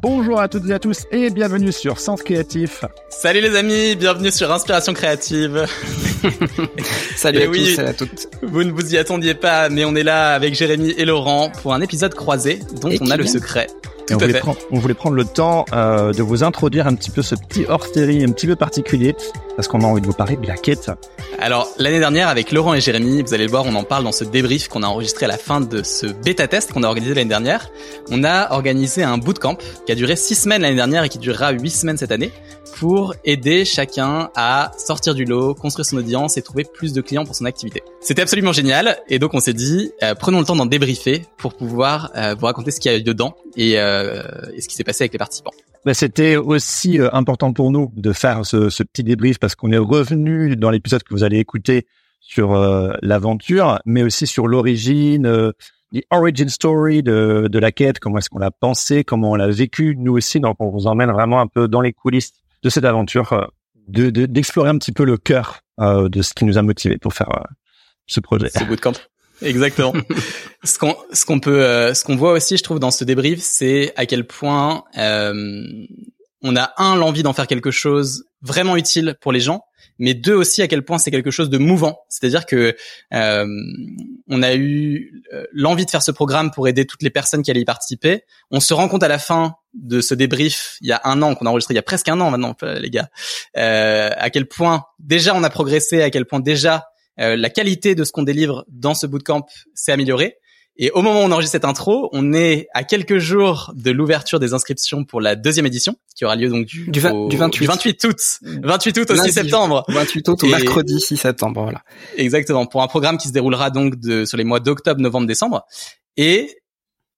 Bonjour à toutes et à tous et bienvenue sur Sens Créatif. Salut les amis, bienvenue sur Inspiration Créative. Salut à tous et à toutes. Vous ne vous y attendiez pas, mais on est là avec Jérémy et Laurent pour un épisode croisé dont on a le secret on, voulait prendre, on, voulait prendre, le temps euh, de vous introduire un petit peu ce petit hors-série un petit peu particulier parce qu'on a envie de vous parler de la quête. Alors l'année dernière avec Laurent et Jérémy, vous allez le voir, on en parle dans ce débrief qu'on a enregistré à la fin de ce bêta test qu'on a organisé l'année dernière. On a organisé un bootcamp qui a duré six semaines l'année dernière et qui durera huit semaines cette année pour aider chacun à sortir du lot, construire son audience et trouver plus de clients pour son activité. C'était absolument génial et donc on s'est dit euh, prenons le temps d'en débriefer pour pouvoir euh, vous raconter ce qu'il y a eu dedans et, euh, et ce qui s'est passé avec les participants. Bah, c'était aussi important pour nous de faire ce, ce petit débrief parce qu'on est revenu dans l'épisode que vous allez écouter sur l'aventure, mais aussi sur l'origine, euh, origin story de, de la quête, comment est-ce qu'on l'a pensé, comment on l'a vécu, nous aussi. Donc on vous emmène vraiment un peu dans les coulisses de cette aventure, euh, de d'explorer un petit peu le cœur euh, de ce qui nous a motivés pour faire euh, ce projet. Ce bootcamp. Exactement. ce qu'on ce qu'on peut ce qu'on voit aussi, je trouve, dans ce débrief, c'est à quel point on a un l'envie d'en faire quelque chose vraiment utile pour les gens, mais deux aussi à quel point c'est quelque chose de mouvant. C'est-à-dire que euh, on a eu euh, l'envie de faire ce programme pour aider toutes les personnes qui allaient y participer. On se rend compte à la fin de ce débrief, il y a un an qu'on a enregistré, il y a presque un an maintenant, euh, les gars, euh, à quel point déjà on a progressé, à quel point déjà euh, la qualité de ce qu'on délivre dans ce bootcamp s'est améliorée. Et au moment où on enregistre cette intro, on est à quelques jours de l'ouverture des inscriptions pour la deuxième édition, qui aura lieu donc du, du, 28. 28 août. 28 août au 6 septembre. 28 août au mercredi 6 septembre, voilà. Exactement. Pour un programme qui se déroulera donc de, sur les mois d'octobre, novembre, décembre. Et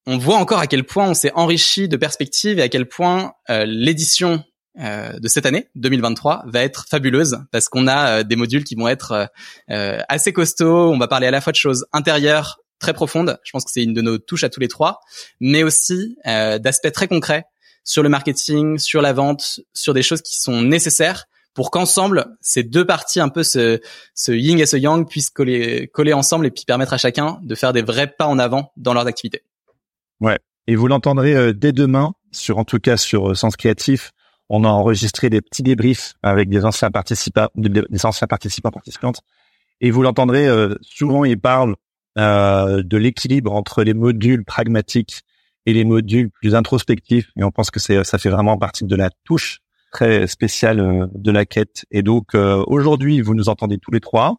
on voit encore à quel point on s'est enrichi de perspectives et à quel point euh, l'édition euh, de cette année 2023 va être fabuleuse parce qu'on a euh, des modules qui vont être euh, assez costauds. On va parler à la fois de choses intérieures, très profonde. Je pense que c'est une de nos touches à tous les trois, mais aussi euh, d'aspects très concrets sur le marketing, sur la vente, sur des choses qui sont nécessaires pour qu'ensemble ces deux parties, un peu ce, ce yin et ce yang, puissent coller, coller ensemble et puis permettre à chacun de faire des vrais pas en avant dans leurs activités. Ouais. Et vous l'entendrez euh, dès demain sur, en tout cas, sur euh, Sens Créatif. On a enregistré des petits débriefs avec des anciens participants, des anciens participants participantes. Et vous l'entendrez, euh, souvent ils parlent euh, de l'équilibre entre les modules pragmatiques et les modules plus introspectifs. Et on pense que ça fait vraiment partie de la touche très spéciale euh, de la quête. Et donc euh, aujourd'hui, vous nous entendez tous les trois.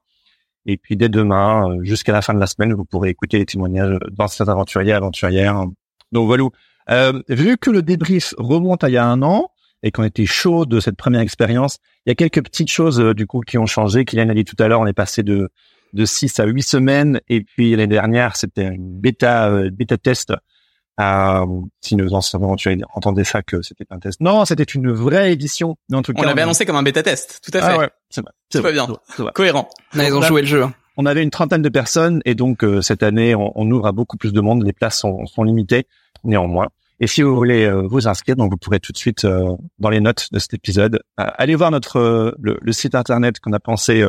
Et puis dès demain, jusqu'à la fin de la semaine, vous pourrez écouter les témoignages d'anciens aventuriers, aventurières. Donc voilà. Euh, vu que le débrief remonte à il y a un an et qu'on était chaud de cette première expérience, il y a quelques petites choses du coup qui ont changé. Kylian a dit tout à l'heure, on est passé de de 6 à 8 semaines. Et puis l'année dernière, c'était une bêta, euh, bêta test. Euh, si nos anciens aventuriers entendaient ça que c'était un test. Non, c'était une vraie édition. En tout on l'avait annoncé comme un bêta test. Tout à fait. Ah ouais, c'est C'est pas bien. Cohérent. ils ont joué le jeu. On avait une trentaine de personnes et donc euh, cette année, on, on, ouvre à beaucoup plus de monde. Les places sont, sont limitées néanmoins. Et si vous voulez euh, vous inscrire, donc vous pourrez tout de suite dans les notes de cet épisode, aller voir notre le, le, site internet qu'on a pensé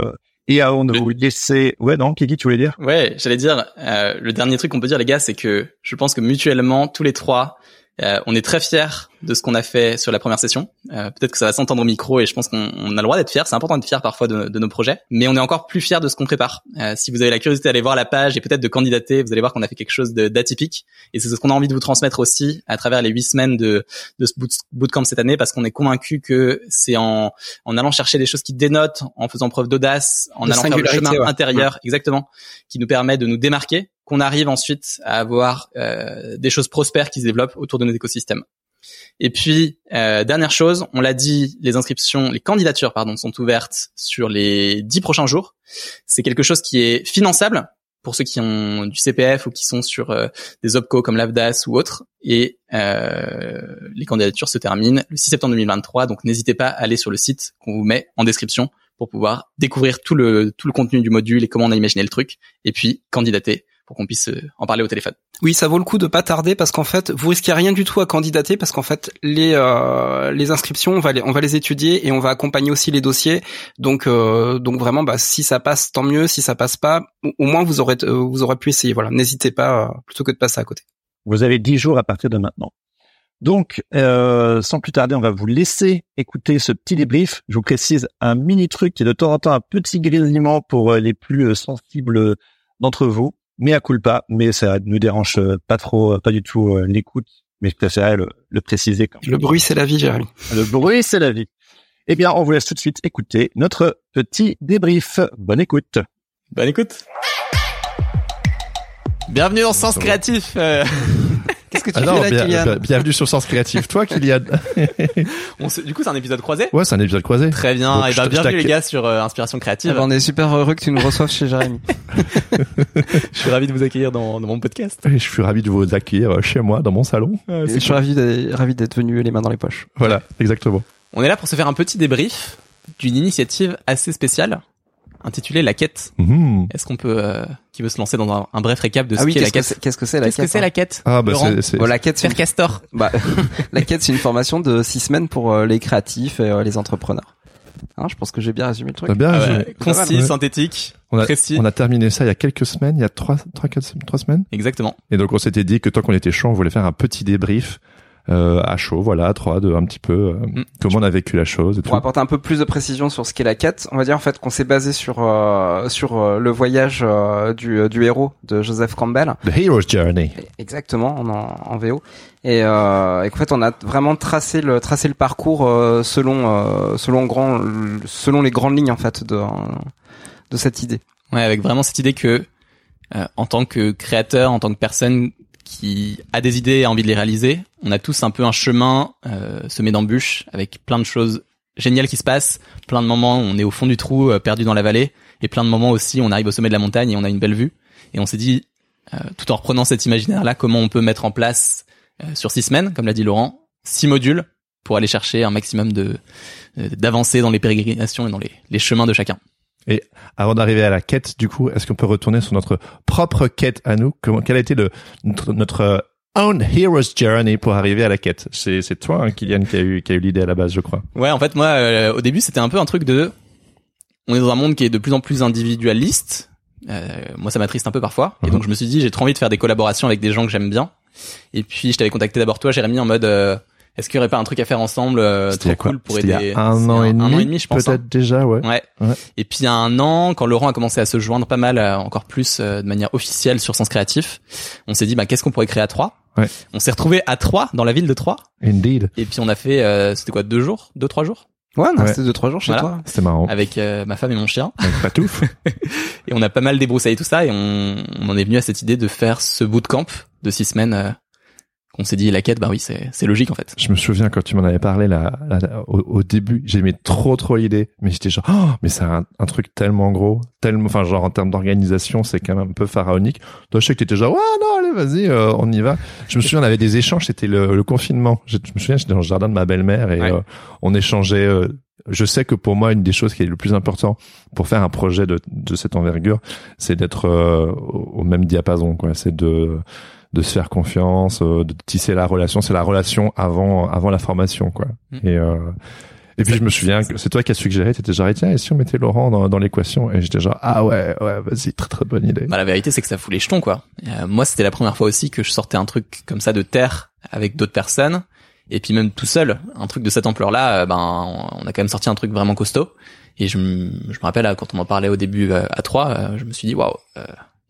et avant de vous laisser, ouais, non, Kiki, tu voulais dire? Ouais, j'allais dire, euh, le dernier truc qu'on peut dire, les gars, c'est que je pense que mutuellement, tous les trois, euh, on est très fiers de ce qu'on a fait sur la première session. Euh, Peut-être que ça va s'entendre au micro et je pense qu'on a le droit d'être fiers. C'est important d'être fier parfois de, de, nos projets, mais on est encore plus fiers de ce qu'on prépare. Euh, si vous avez la curiosité d'aller voir la page et peut-être de candidater, vous allez voir qu'on a fait quelque chose d'atypique et c'est ce qu'on a envie de vous transmettre aussi à travers les huit semaines de, de ce bootcamp cette année parce qu'on est convaincu que c'est en, en allant chercher des choses qui dénotent, en faisant preuve d'audace, en allant faire le chemin intérieur, exactement, qui nous permet de nous démarquer qu'on arrive ensuite à avoir euh, des choses prospères qui se développent autour de nos écosystèmes. Et puis euh, dernière chose, on l'a dit, les inscriptions, les candidatures pardon sont ouvertes sur les dix prochains jours. C'est quelque chose qui est finançable pour ceux qui ont du CPF ou qui sont sur euh, des opcos comme l'AVDAS ou autres. Et euh, les candidatures se terminent le 6 septembre 2023. Donc n'hésitez pas à aller sur le site qu'on vous met en description pour pouvoir découvrir tout le tout le contenu du module et comment on a imaginé le truc. Et puis candidater pour qu'on puisse euh, en parler au téléphone. Oui, ça vaut le coup de pas tarder parce qu'en fait, vous risquez rien du tout à candidater parce qu'en fait, les euh, les inscriptions, on va les on va les étudier et on va accompagner aussi les dossiers. Donc euh, donc vraiment, bah si ça passe, tant mieux. Si ça passe pas, au moins vous aurez vous aurez pu essayer. Voilà, n'hésitez pas plutôt que de passer à côté. Vous avez dix jours à partir de maintenant. Donc, euh, sans plus tarder, on va vous laisser écouter ce petit débrief. Je vous précise un mini truc qui est de temps en temps un petit grésillement pour les plus sensibles d'entre vous, mais à culpa, mais ça ne nous dérange euh, pas trop, pas du tout l'écoute, mais je préférais le, le préciser. Quand le bruit, c'est la vie, Jérémy. Le bruit, c'est la vie. Eh bien, on vous laisse tout de suite écouter notre petit débrief. Bonne écoute. Bonne écoute. Bienvenue dans Sens Créatif. Qu'est-ce que tu ah fais là, Kylian Bienvenue sur Sens Créatif. Toi, Kylian. on du coup, c'est un épisode croisé Ouais, c'est un épisode croisé. Très bien. et eh ben, bienvenue les gars sur euh, Inspiration Créative. Ah ben, on est super heureux que tu nous reçoives chez Jérémy. je suis ravi de vous accueillir dans, dans mon podcast. Et je suis ravi de vous accueillir euh, chez moi, dans mon salon. Ah, je suis ravi d'être venu les mains dans les poches. Voilà, exactement. On est là pour se faire un petit débrief d'une initiative assez spéciale intitulé La Quête. Mhm. Est-ce qu'on peut, euh, qui veut se lancer dans un, bref récap de ce ah qu'est la quête Qu'est-ce que c'est la quête Qu'est-ce que c'est la quête Ah bah c'est bon, la quête faire castor. Bah la quête c'est une formation de six semaines pour euh, les créatifs et euh, les entrepreneurs. Hein, je pense que j'ai bien résumé le truc. bien ah résumé. concis, synthétique, on a, précis. On a terminé ça il y a quelques semaines, il y a trois, trois, quatre, trois semaines. Exactement. Et donc on s'était dit que tant qu'on était chaud, on voulait faire un petit débrief euh, à chaud, voilà, à trois, de un petit peu euh, mm. comment on a vécu la chose. Et Pour apporter un peu plus de précision sur ce qu'est la quête, on va dire en fait qu'on s'est basé sur euh, sur euh, le voyage du, du héros de Joseph Campbell. The Hero's Journey. Exactement, en, en VO. Et, euh, et en fait, on a vraiment tracé le tracé le parcours selon selon grand selon les grandes lignes en fait de de cette idée. Ouais, avec vraiment cette idée que en tant que créateur, en tant que personne qui a des idées et a envie de les réaliser. On a tous un peu un chemin euh, semé d'embûches avec plein de choses géniales qui se passent, plein de moments où on est au fond du trou, euh, perdu dans la vallée, et plein de moments aussi où on arrive au sommet de la montagne et on a une belle vue. Et on s'est dit, euh, tout en reprenant cet imaginaire-là, comment on peut mettre en place euh, sur six semaines, comme l'a dit Laurent, six modules pour aller chercher un maximum de d'avancer dans les pérégrinations et dans les, les chemins de chacun. Et avant d'arriver à la quête, du coup, est-ce qu'on peut retourner sur notre propre quête à nous? Comment, Quel a été le, notre, notre own hero's journey pour arriver à la quête? C'est, c'est toi, hein, Kylian, qui a eu, qui a eu l'idée à la base, je crois. Ouais, en fait, moi, euh, au début, c'était un peu un truc de, on est dans un monde qui est de plus en plus individualiste. Euh, moi, ça m'attriste un peu parfois. Et mhm. donc, je me suis dit, j'ai trop envie de faire des collaborations avec des gens que j'aime bien. Et puis, je t'avais contacté d'abord toi, Jérémy, en mode, euh, est-ce qu'il y aurait pas un truc à faire ensemble euh, trop cool pour aider il y a un an, et demi, un an et demi, je pense. Peut-être hein. déjà, ouais. ouais. Et puis il y a un an, quand Laurent a commencé à se joindre pas mal, euh, encore plus euh, de manière officielle sur Sens Créatif, on s'est dit bah qu'est-ce qu'on pourrait créer à trois ouais. On s'est retrouvé à trois dans la ville de Troyes. Indeed. Et puis on a fait, euh, c'était quoi, deux jours, deux trois jours? Ouais, non, c'était deux trois jours chez toi. C'était marrant. Avec ma femme et mon chien. Avec Patouf. et on a pas mal débroussaillé tout ça et on, on en est venu à cette idée de faire ce bootcamp de six semaines qu'on s'est dit la quête, bah oui, c'est, c'est logique en fait. Je me souviens quand tu m'en avais parlé là, au, au, début, j'aimais trop trop l'idée, mais j'étais genre, oh, mais c'est un, un, truc tellement gros, tellement, enfin genre en termes d'organisation, c'est quand même un peu pharaonique. Toi, je sais que t'étais genre, ouais non, allez vas-y, euh, on y va. Je me souviens, on avait des échanges, c'était le, le confinement. Je, me souviens, j'étais dans le jardin de ma belle-mère et euh, on échangeait. Euh, je sais que pour moi, une des choses qui est le plus important pour faire un projet de, de cette envergure, c'est d'être au, au même diapason, quoi. C'est de de se faire confiance, euh, de tisser la relation. C'est la relation avant avant la formation, quoi. Mm. Et euh, et puis je me souviens que c'est toi qui as suggéré, t'étais genre tiens et si on mettait Laurent dans, dans l'équation? Et j'étais genre ah ouais ouais vas-y très très bonne idée. Bah la vérité c'est que ça fout les jetons quoi. Euh, moi c'était la première fois aussi que je sortais un truc comme ça de terre avec d'autres personnes et puis même tout seul un truc de cette ampleur là ben on a quand même sorti un truc vraiment costaud et je, je me rappelle quand on en parlait au début à, trois je me suis dit waouh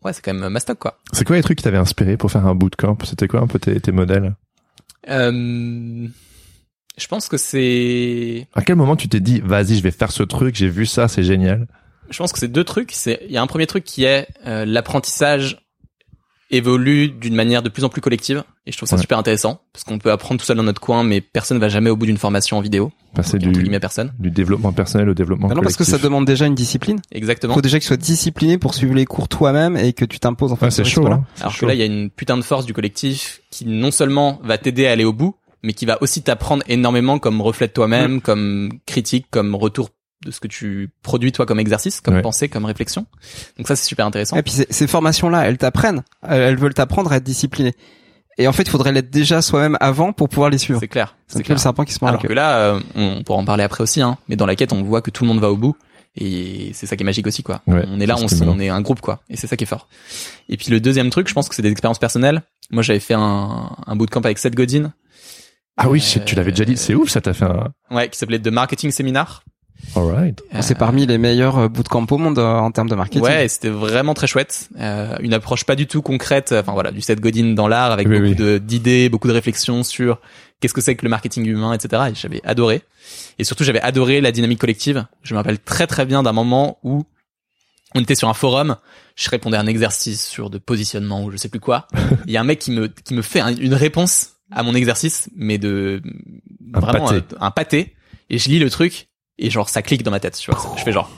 ouais, c'est quand même mastoc, quoi. C'est quoi les trucs qui t'avaient inspiré pour faire un bootcamp? C'était quoi un peu tes, tes modèles? Euh, Je pense que c'est... À quel moment tu t'es dit, vas-y, je vais faire ce truc, j'ai vu ça, c'est génial? Je pense que c'est deux trucs. C'est Il y a un premier truc qui est euh, l'apprentissage évolue d'une manière de plus en plus collective et je trouve ça super intéressant parce qu'on peut apprendre tout seul dans notre coin mais personne ne va jamais au bout d'une formation en vidéo. Passer du, personne. du développement personnel au développement bah non, parce que ça demande déjà une discipline. Exactement. Il faut déjà que tu sois discipliné pour suivre les cours toi-même et que tu t'imposes en fait. c'est chaud. Hein. Alors que là il y a une putain de force du collectif qui non seulement va t'aider à aller au bout mais qui va aussi t'apprendre énormément comme reflet de toi-même, comme critique, comme retour de ce que tu produis toi comme exercice, comme pensée, comme réflexion. Donc ça c'est super intéressant. Et puis ces formations-là, elles t'apprennent, elles veulent t'apprendre à être discipliné. Et en fait, il faudrait l'être déjà soi-même avant pour pouvoir les suivre. C'est clair. C'est le serpent qui se mord. Alors que là, euh, on pourra en parler après aussi, hein. Mais dans la quête, on voit que tout le monde va au bout. Et c'est ça qui est magique aussi, quoi. on est là, on, on, est un groupe, quoi. Et c'est ça qui est fort. Et puis le deuxième truc, je pense que c'est des expériences personnelles. Moi, j'avais fait un, un bootcamp avec Seth Godin, Ah oui, shit, tu l'avais déjà dit. C'est ouf, ça t'a fait un. Ouais, qui s'appelait The Marketing Seminar. Alright. C'est parmi les meilleurs euh, bootcamps au monde euh, en termes de marketing. Ouais, et c'était vraiment très chouette. Euh, une approche pas du tout concrète. Enfin voilà, du Seth Godin dans l'art avec Oui, beaucoup oui. d'idées, beaucoup de réflexions sur qu'est-ce que c'est que le marketing humain, etc. Et j'avais adoré. Et surtout, j'avais adoré la dynamique collective. Je me rappelle très très bien d'un moment où on était sur un forum. Je répondais à un exercice sur de positionnement ou je sais plus quoi. Il y a un mec qui me qui me fait un- une réponse à mon exercice, mais de Un vraiment pâté. euh, un pâté. Et je lis le truc et genre ça clique dans ma tête. Tu vois, je fais genre.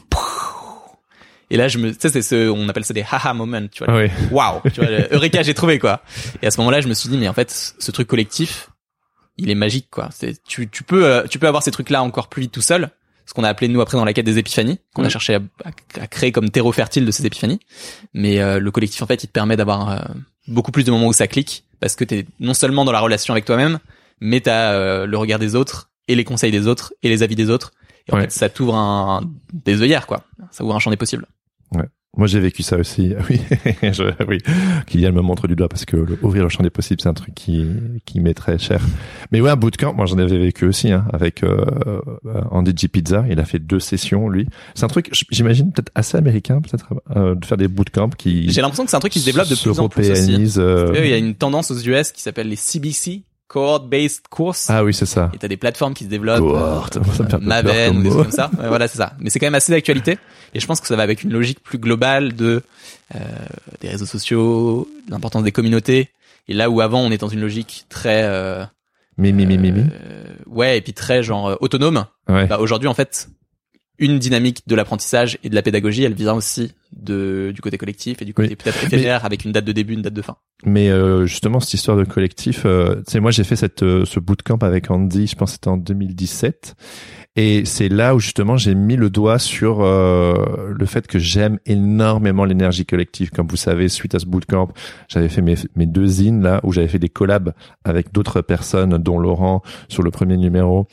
Et là, je me, tu sais, c'est ce, on appelle ça des haha moments, tu vois. Ah oui. Waouh, tu vois, Eureka, j'ai trouvé quoi. Et à ce moment-là, je me suis dit, mais en fait, ce truc collectif, il est magique quoi. C'est, tu, tu peux, euh, tu peux avoir ces trucs-là encore plus vite tout seul. Ce qu'on a appelé nous après dans la quête des épiphanies, qu'on a cherché à, à- à créer comme terreau fertile de ces épiphanies. Mais euh, le collectif, en fait, il te permet d'avoir euh, beaucoup plus de moments où ça clique, parce que t'es non seulement dans la relation avec toi-même, mais t'as euh, le regard des autres et les conseils des autres et les avis des autres. Et en Ouais. fait, ça t'ouvre un, des œillères quoi. Ça ouvre un champ des possibles. Moi, j'ai vécu ça aussi. Oui, je, oui. Kylian me montre du doigt parce que le- ouvrir le champ des possibles, c'est un truc qui, qui m'est très cher. Mais ouais, un bootcamp, moi, j'en avais vécu aussi, hein, avec euh, euh, Andy G. Pizza. Il a fait deux sessions, lui. C'est un truc, j'imagine, peut-être assez américain, peut-être, euh, de faire des bootcamps qui J'ai l'impression que c'est un truc qui se développe de plus en plus aussi. euh, que Il y a une tendance aux US qui s'appelle les CBC, Cohort Based Course. Ah oui, c'est ça. Et t'as des plateformes qui se développent, Cohort, euh, ça me fait Maven ou des trucs comme ça. Ouais, voilà, c'est ça. Mais c'est quand même assez d'actualité. Et je pense que ça va avec une logique plus globale de euh, des réseaux sociaux, de l'importance des communautés. Et là où avant on est dans une logique très euh, mi, mi, mi, mi. euh, ouais et puis très genre euh, autonome. Ouais. Bah, aujourd'hui en fait une dynamique de l'apprentissage et de la pédagogie, elle vient aussi de du côté collectif et du côté Oui. peut-être éphémère avec une date de début, une date de fin. Mais euh, justement, cette histoire de collectif, euh, tu sais, moi j'ai fait cette euh, ce bootcamp avec Andy, je pense que c'était en 2017, et c'est là où justement j'ai mis le doigt sur euh, le fait que j'aime énormément l'énergie collective. Comme vous savez, suite à ce bootcamp, j'avais fait mes, mes deux zines là, où j'avais fait des collabs avec d'autres personnes, dont Laurent sur le premier numéro.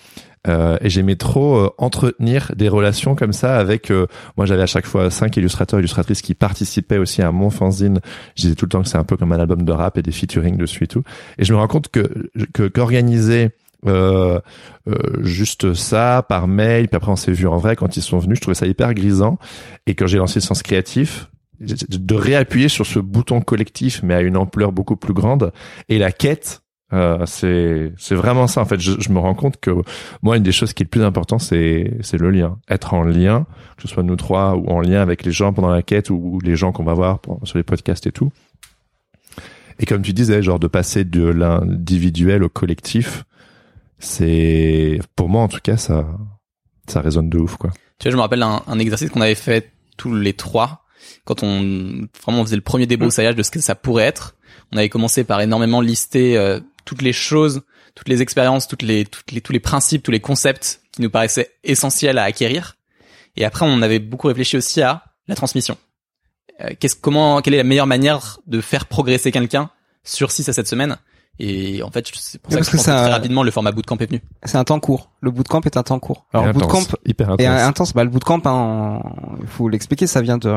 Euh, et j'aimais trop euh, entretenir des relations comme ça avec euh, moi j'avais à chaque fois cinq illustrateurs illustratrices qui participaient aussi à mon fanzine. Je disais tout le temps que c'est un peu comme un album de rap et des featuring dessus et tout. Et je me rends compte que que qu'organiser euh, euh, juste ça par mail puis après on s'est vu en vrai quand ils sont venus je trouvais ça hyper grisant. Et quand j'ai lancé le sens créatif de réappuyer sur ce bouton collectif mais à une ampleur beaucoup plus grande. Et la quête euh, c'est c'est vraiment ça en fait. Je, je me rends compte que moi une des choses qui est le plus important c'est c'est le lien. Être en lien que ce soit nous trois ou en lien avec les gens pendant la quête ou, ou les gens qu'on va voir pour- sur les podcasts et tout. Et comme tu disais genre de passer de l'individuel au collectif c'est pour moi en tout cas ça ça résonne de ouf quoi. Tu vois, je me rappelle un, un exercice qu'on avait fait tous les trois. Quand on vraiment on faisait le premier débroussaillage de ce que ça pourrait être. On avait commencé par énormément lister euh, toutes les choses, toutes les expériences, toutes les, toutes les, tous les principes, tous les concepts qui nous paraissaient essentiels à acquérir. Et après, on avait beaucoup réfléchi aussi à la transmission. Euh, qu'est-ce, comment, quelle est la meilleure manière de faire progresser quelqu'un sur 6 à 7 semaines Et en fait, c'est pour ça Parce que, je que pense que ça- très rapidement, le format bootcamp est venu. C'est un temps court. Le bootcamp est un temps court. Alors Et le bootcamp intense, hyper Et intense intense, bah, le bootcamp, hein, il faut l'expliquer, ça vient de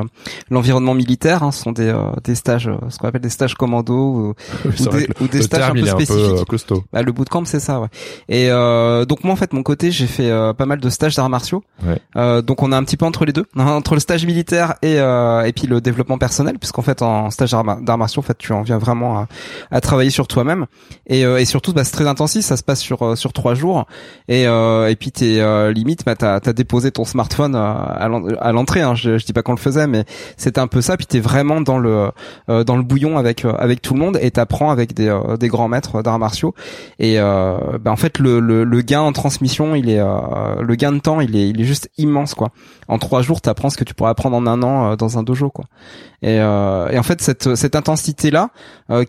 l'environnement militaire. Hein, ce sont des, euh, des stages, euh, ce qu'on appelle des stages commando ou, Oui, des, ou stages un terme peu il est un peu spécifiques. euh, costaud Bah, le bootcamp, c'est ça, ouais. Et euh, donc moi, en fait, mon côté, j'ai fait euh, pas mal de stages d'arts martiaux. Ouais. Euh, donc on est un petit peu entre les deux, entre le stage militaire et euh, et puis le développement personnel, puisqu'en fait, en stage d'arts mar- d'arts martiaux, en fait, tu en viens vraiment à, à travailler sur toi-même. Et, euh, et surtout, bah, c'est très intensif, ça se passe sur euh, sur trois jours. Et euh, et puis t'es limite, bah, t'as as déposé ton smartphone à l'en- à l'entrée. Hein, je, je dis pas qu'on le faisait, mais c'était un peu ça. Puis t'es vraiment dans le dans le bouillon avec avec tout le monde et t'apprends avec des des grands maîtres d'arts martiaux. Et bah, en fait, le, le le gain en transmission, il est le gain de temps, il est il est juste immense quoi. En trois jours, t'apprends ce que tu pourrais apprendre en un an dans un dojo quoi. Et, et en fait, cette cette intensité là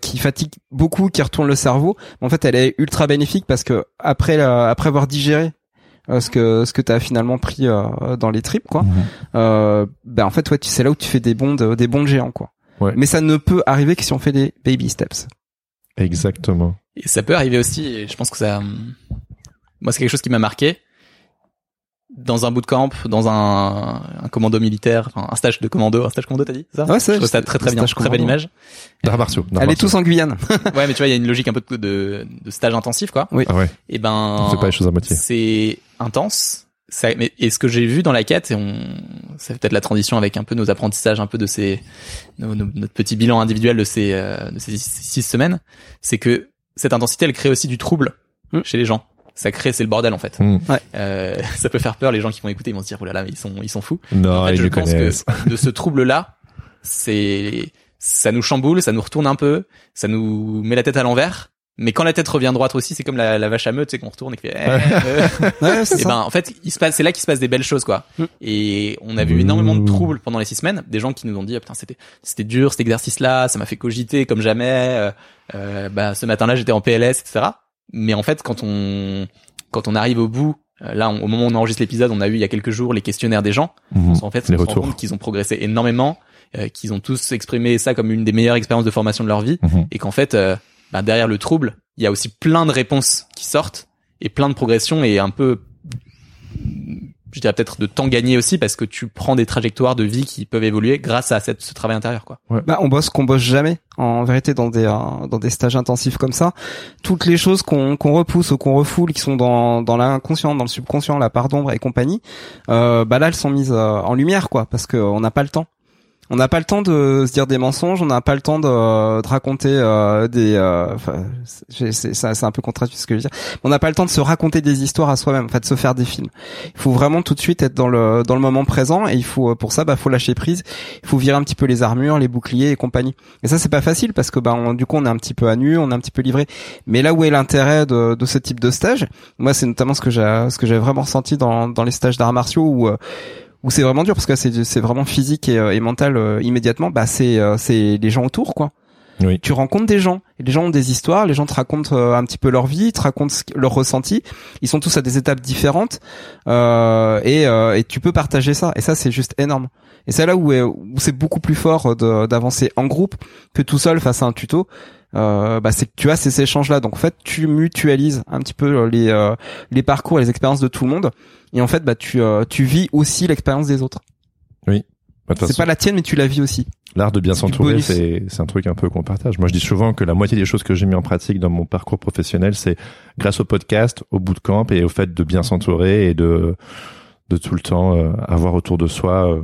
qui fatigue beaucoup, qui retourne le cerveau, en fait, elle est ultra bénéfique parce que après la- après avoir digéré euh, ce que ce que t'as finalement pris euh, dans les tripes quoi Mhm. euh, ben en fait ouais tu c'est là où tu fais des bonds de- des bonds géants quoi Ouais. mais ça ne peut arriver que si on fait des baby steps exactement Et ça peut arriver aussi, et je pense que ça, hum, moi c'est quelque chose qui m'a marqué, dans un bootcamp, dans un, un commando militaire, enfin, un stage de commando, un stage commando, t'as dit ça Ouais, c'est- Je trouve ça très très bien, stage très belle image. D'arts martiaux. Allez tous en Guyane. Ouais, mais tu vois, il y a une logique un peu de, de, de stage intensif, quoi. Oui. Ah ouais. Et ben, On fait pas les choses à moitié. c'est intense. Ça, mais, et ce que j'ai vu dans la quête, et on, ça fait peut-être la transition avec un peu nos apprentissages, un peu de ces, nos- nos- notre petit bilan individuel de ces, euh, de ces six, six semaines, c'est que cette intensité, elle crée aussi du trouble Mm. chez les gens. Ça crée, c'est le bordel en fait. Hmm. Euh, ça peut faire peur. Les gens qui vont écouter, ils vont se dire, oh là là, mais ils sont, ils sont fous. Non, En fait, je pense connaissent. que de ce trouble-là, c'est, ça nous chamboule, ça nous retourne un peu, ça nous met la tête à l'envers. Mais quand la tête revient droite aussi, c'est comme la, la vache à meute, c'est qu'on retourne et fait. eh, euh. Ouais, et ça. ben, en fait, il se passe, c'est là qu'il se passe des belles choses, quoi. Mm. Et on a vu Mmh. énormément de troubles pendant les six semaines. Des gens qui nous ont dit, ah, putain, c'était, c'était dur cet exercice-là, ça m'a fait cogiter comme jamais. Euh, euh, bah, ce matin-là, j'étais en PLS, etc. Mais en fait, quand on, quand on arrive au bout, euh, là, on- au moment où on enregistre l'épisode, on a eu il y a quelques jours les questionnaires des gens. Mhm. En fait, Les on se rend retours. compte qu'ils ont progressé énormément, euh, qu'ils ont tous exprimé ça comme une des meilleures expériences de formation de leur vie, Mhm. et qu'en fait, euh, bah, derrière le trouble, il y a aussi plein de réponses qui sortent et plein de progressions et un peu, je dirais peut-être de temps gagné aussi parce que tu prends des trajectoires de vie qui peuvent évoluer grâce à cette, ce travail intérieur, quoi. Bah, on bosse qu'on bosse jamais en vérité dans des euh, dans des stages intensifs comme ça. Toutes les choses qu'on qu'on repousse ou qu'on refoule qui sont dans dans l'inconscient dans le subconscient la part d'ombre et compagnie euh, bah là elles sont mises euh, en lumière quoi parce que on n'a pas le temps on n'a pas le temps de se dire des mensonges, on n'a pas le temps de, de raconter euh, des. euh, Enfin, c'est un peu contradictoire ce que je veux dire. On n'a pas le temps de se raconter des histoires à soi-même, en fait, de se faire des films. Il faut vraiment tout de suite être dans le dans le moment présent et il faut pour ça, bah, faut lâcher prise. Il faut virer un petit peu les armures, les boucliers et compagnie. Et ça, c'est pas facile parce que bah, on- du coup, on est un petit peu à nu, on est un petit peu livré. Mais là où est l'intérêt de, de ce type de stage, moi, c'est notamment ce que j'ai ce que j'ai vraiment ressenti dans dans les stages d'arts martiaux où euh, où c'est vraiment dur parce que c'est c'est vraiment physique et, euh, et mental euh, immédiatement. Bah c'est euh, c'est les gens autour quoi. Oui. tu rencontres des gens. Et les gens ont des histoires. Les gens te racontent euh, un petit peu leur vie ils te racontent leurs ressentis. Ils sont tous à des étapes différentes. Euh, et euh, et tu peux partager ça. Et ça c'est juste énorme. Et c'est là où, où c'est beaucoup plus fort d'avancer en groupe que tout seul face à un tuto euh, bah c'est que tu as ces échanges là donc en fait tu mutualises un petit peu les euh, les parcours et les expériences de tout le monde. Et en fait bah tu euh, tu vis aussi l'expérience des autres. Bah, de toute c'est pas la tienne mais tu la vis aussi. L'art de bien s'entourer, c'est c'est un truc un peu qu'on partage. Moi, je dis souvent que la moitié des choses que j'ai mis en pratique dans mon parcours professionnel, c'est grâce au podcast, au bootcamp et au fait de bien s'entourer et de de tout le temps euh, avoir autour de soi. euh,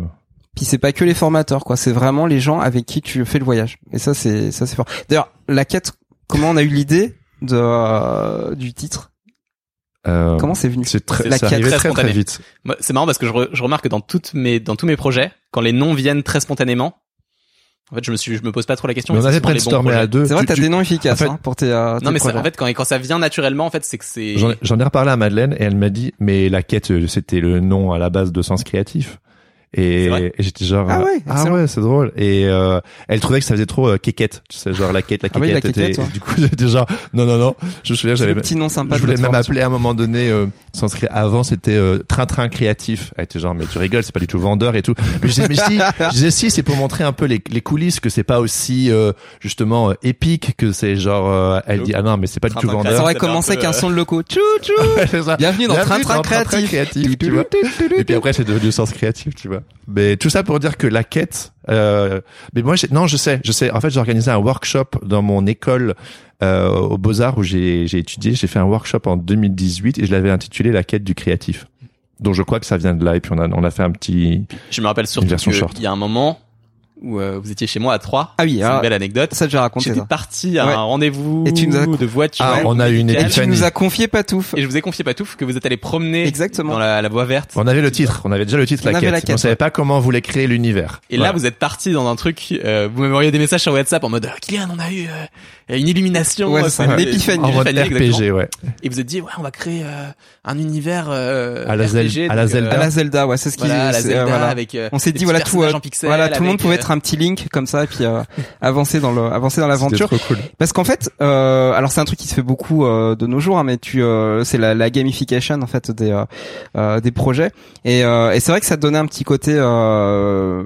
puis c'est pas que les formateurs quoi. C'est vraiment les gens avec qui tu fais le voyage. Et ça c'est ça c'est fort. D'ailleurs la quête comment on a eu l'idée de euh, du titre? Euh, comment c'est venu? c'est très, La c'est quête arrivé très très vite. C'est marrant parce que je, re- je remarque que dans toutes mes, dans tous mes projets, quand les noms viennent très spontanément, en fait, je me suis, je me pose pas trop la question. Mais on c'est avait brainstormé projets. à deux. c'est vrai Tu- t'as tu- des noms efficaces en fait- hein, pour tes, euh, tes Non, mais en fait, quand, quand ça vient naturellement, en fait, c'est que c'est. J'en ai reparlé à Madeleine et elle m'a dit mais la quête c'était le nom à la base de Sens Créatif et, et j'étais genre Ah ouais, ah ouais c'est drôle. Et euh, elle trouvait que ça faisait trop euh, quéquette tu sais genre la quête la Ah oui, la quéquette était- quéquette, ouais. du coup j'étais genre non non non. Je me souviens j'avais petit nom sympa je voulais même appeler à un moment donné euh, Cré- avant c'était euh, train train créatif. Elle était genre mais tu rigoles c'est pas du tout vendeur et tout. Mais je disais mais si je disais si c'est pour montrer un peu les, les coulisses que c'est pas aussi euh, justement euh, épique que c'est genre euh, elle dit ah non mais c'est pas du tout ça vendeur. Aurait Ça un commencé qu'un son de locaux tchou tchou bienvenue dans Train Train Créatif. Et puis après, c'est devenu sens créatif, tu vois. Mais tout ça pour dire que la quête. Euh, mais moi, non, je sais, je sais. En fait, j'ai organisé un workshop dans mon école euh, aux Beaux Arts où j'ai j'ai étudié. J'ai fait un workshop en 2018 et je l'avais intitulé La quête du créatif. Donc je crois que ça vient de là. Et puis on a on a fait un petit. Je me rappelle surtout qu'il y a un moment où euh, vous étiez chez moi à trois. ah oui C'est une belle anecdote. ça j'ai raconté J'étais ça parti à Ouais. un rendez-vous Et tu nous as- de voiture. Ah, on a eu une et tu nous as confié Patouf Et je vous ai confié Patouf que vous êtes allé promener exactement dans la, la voie verte. On avait le titre. On avait déjà le titre On La avait quête. la mais quête, on savait ouais. pas comment on voulait créer l'univers. Et là, vous êtes parti dans un truc. Euh, vous m'avez envoyé des messages sur WhatsApp en mode euh, Kylian, on a eu euh, une illumination. Ouais, euh, c'est une- en épiphanie, exactement. RPG, ouais. Et vous êtes dit ouais, on va créer euh, un univers euh, À la RPG, Zelda. à la Zelda ouais c'est ce qui Voilà, avec. on s'est dit voilà tout en voilà tout le monde pouvait être un petit link comme ça et puis euh, avancer dans le avancer dans l'aventure cool. parce qu'en fait euh, alors c'est un truc qui se fait beaucoup euh, de nos jours hein, mais tu euh, c'est la, la gamification en fait des euh, euh, des projets et, euh, et c'est vrai que ça donnait un petit côté euh,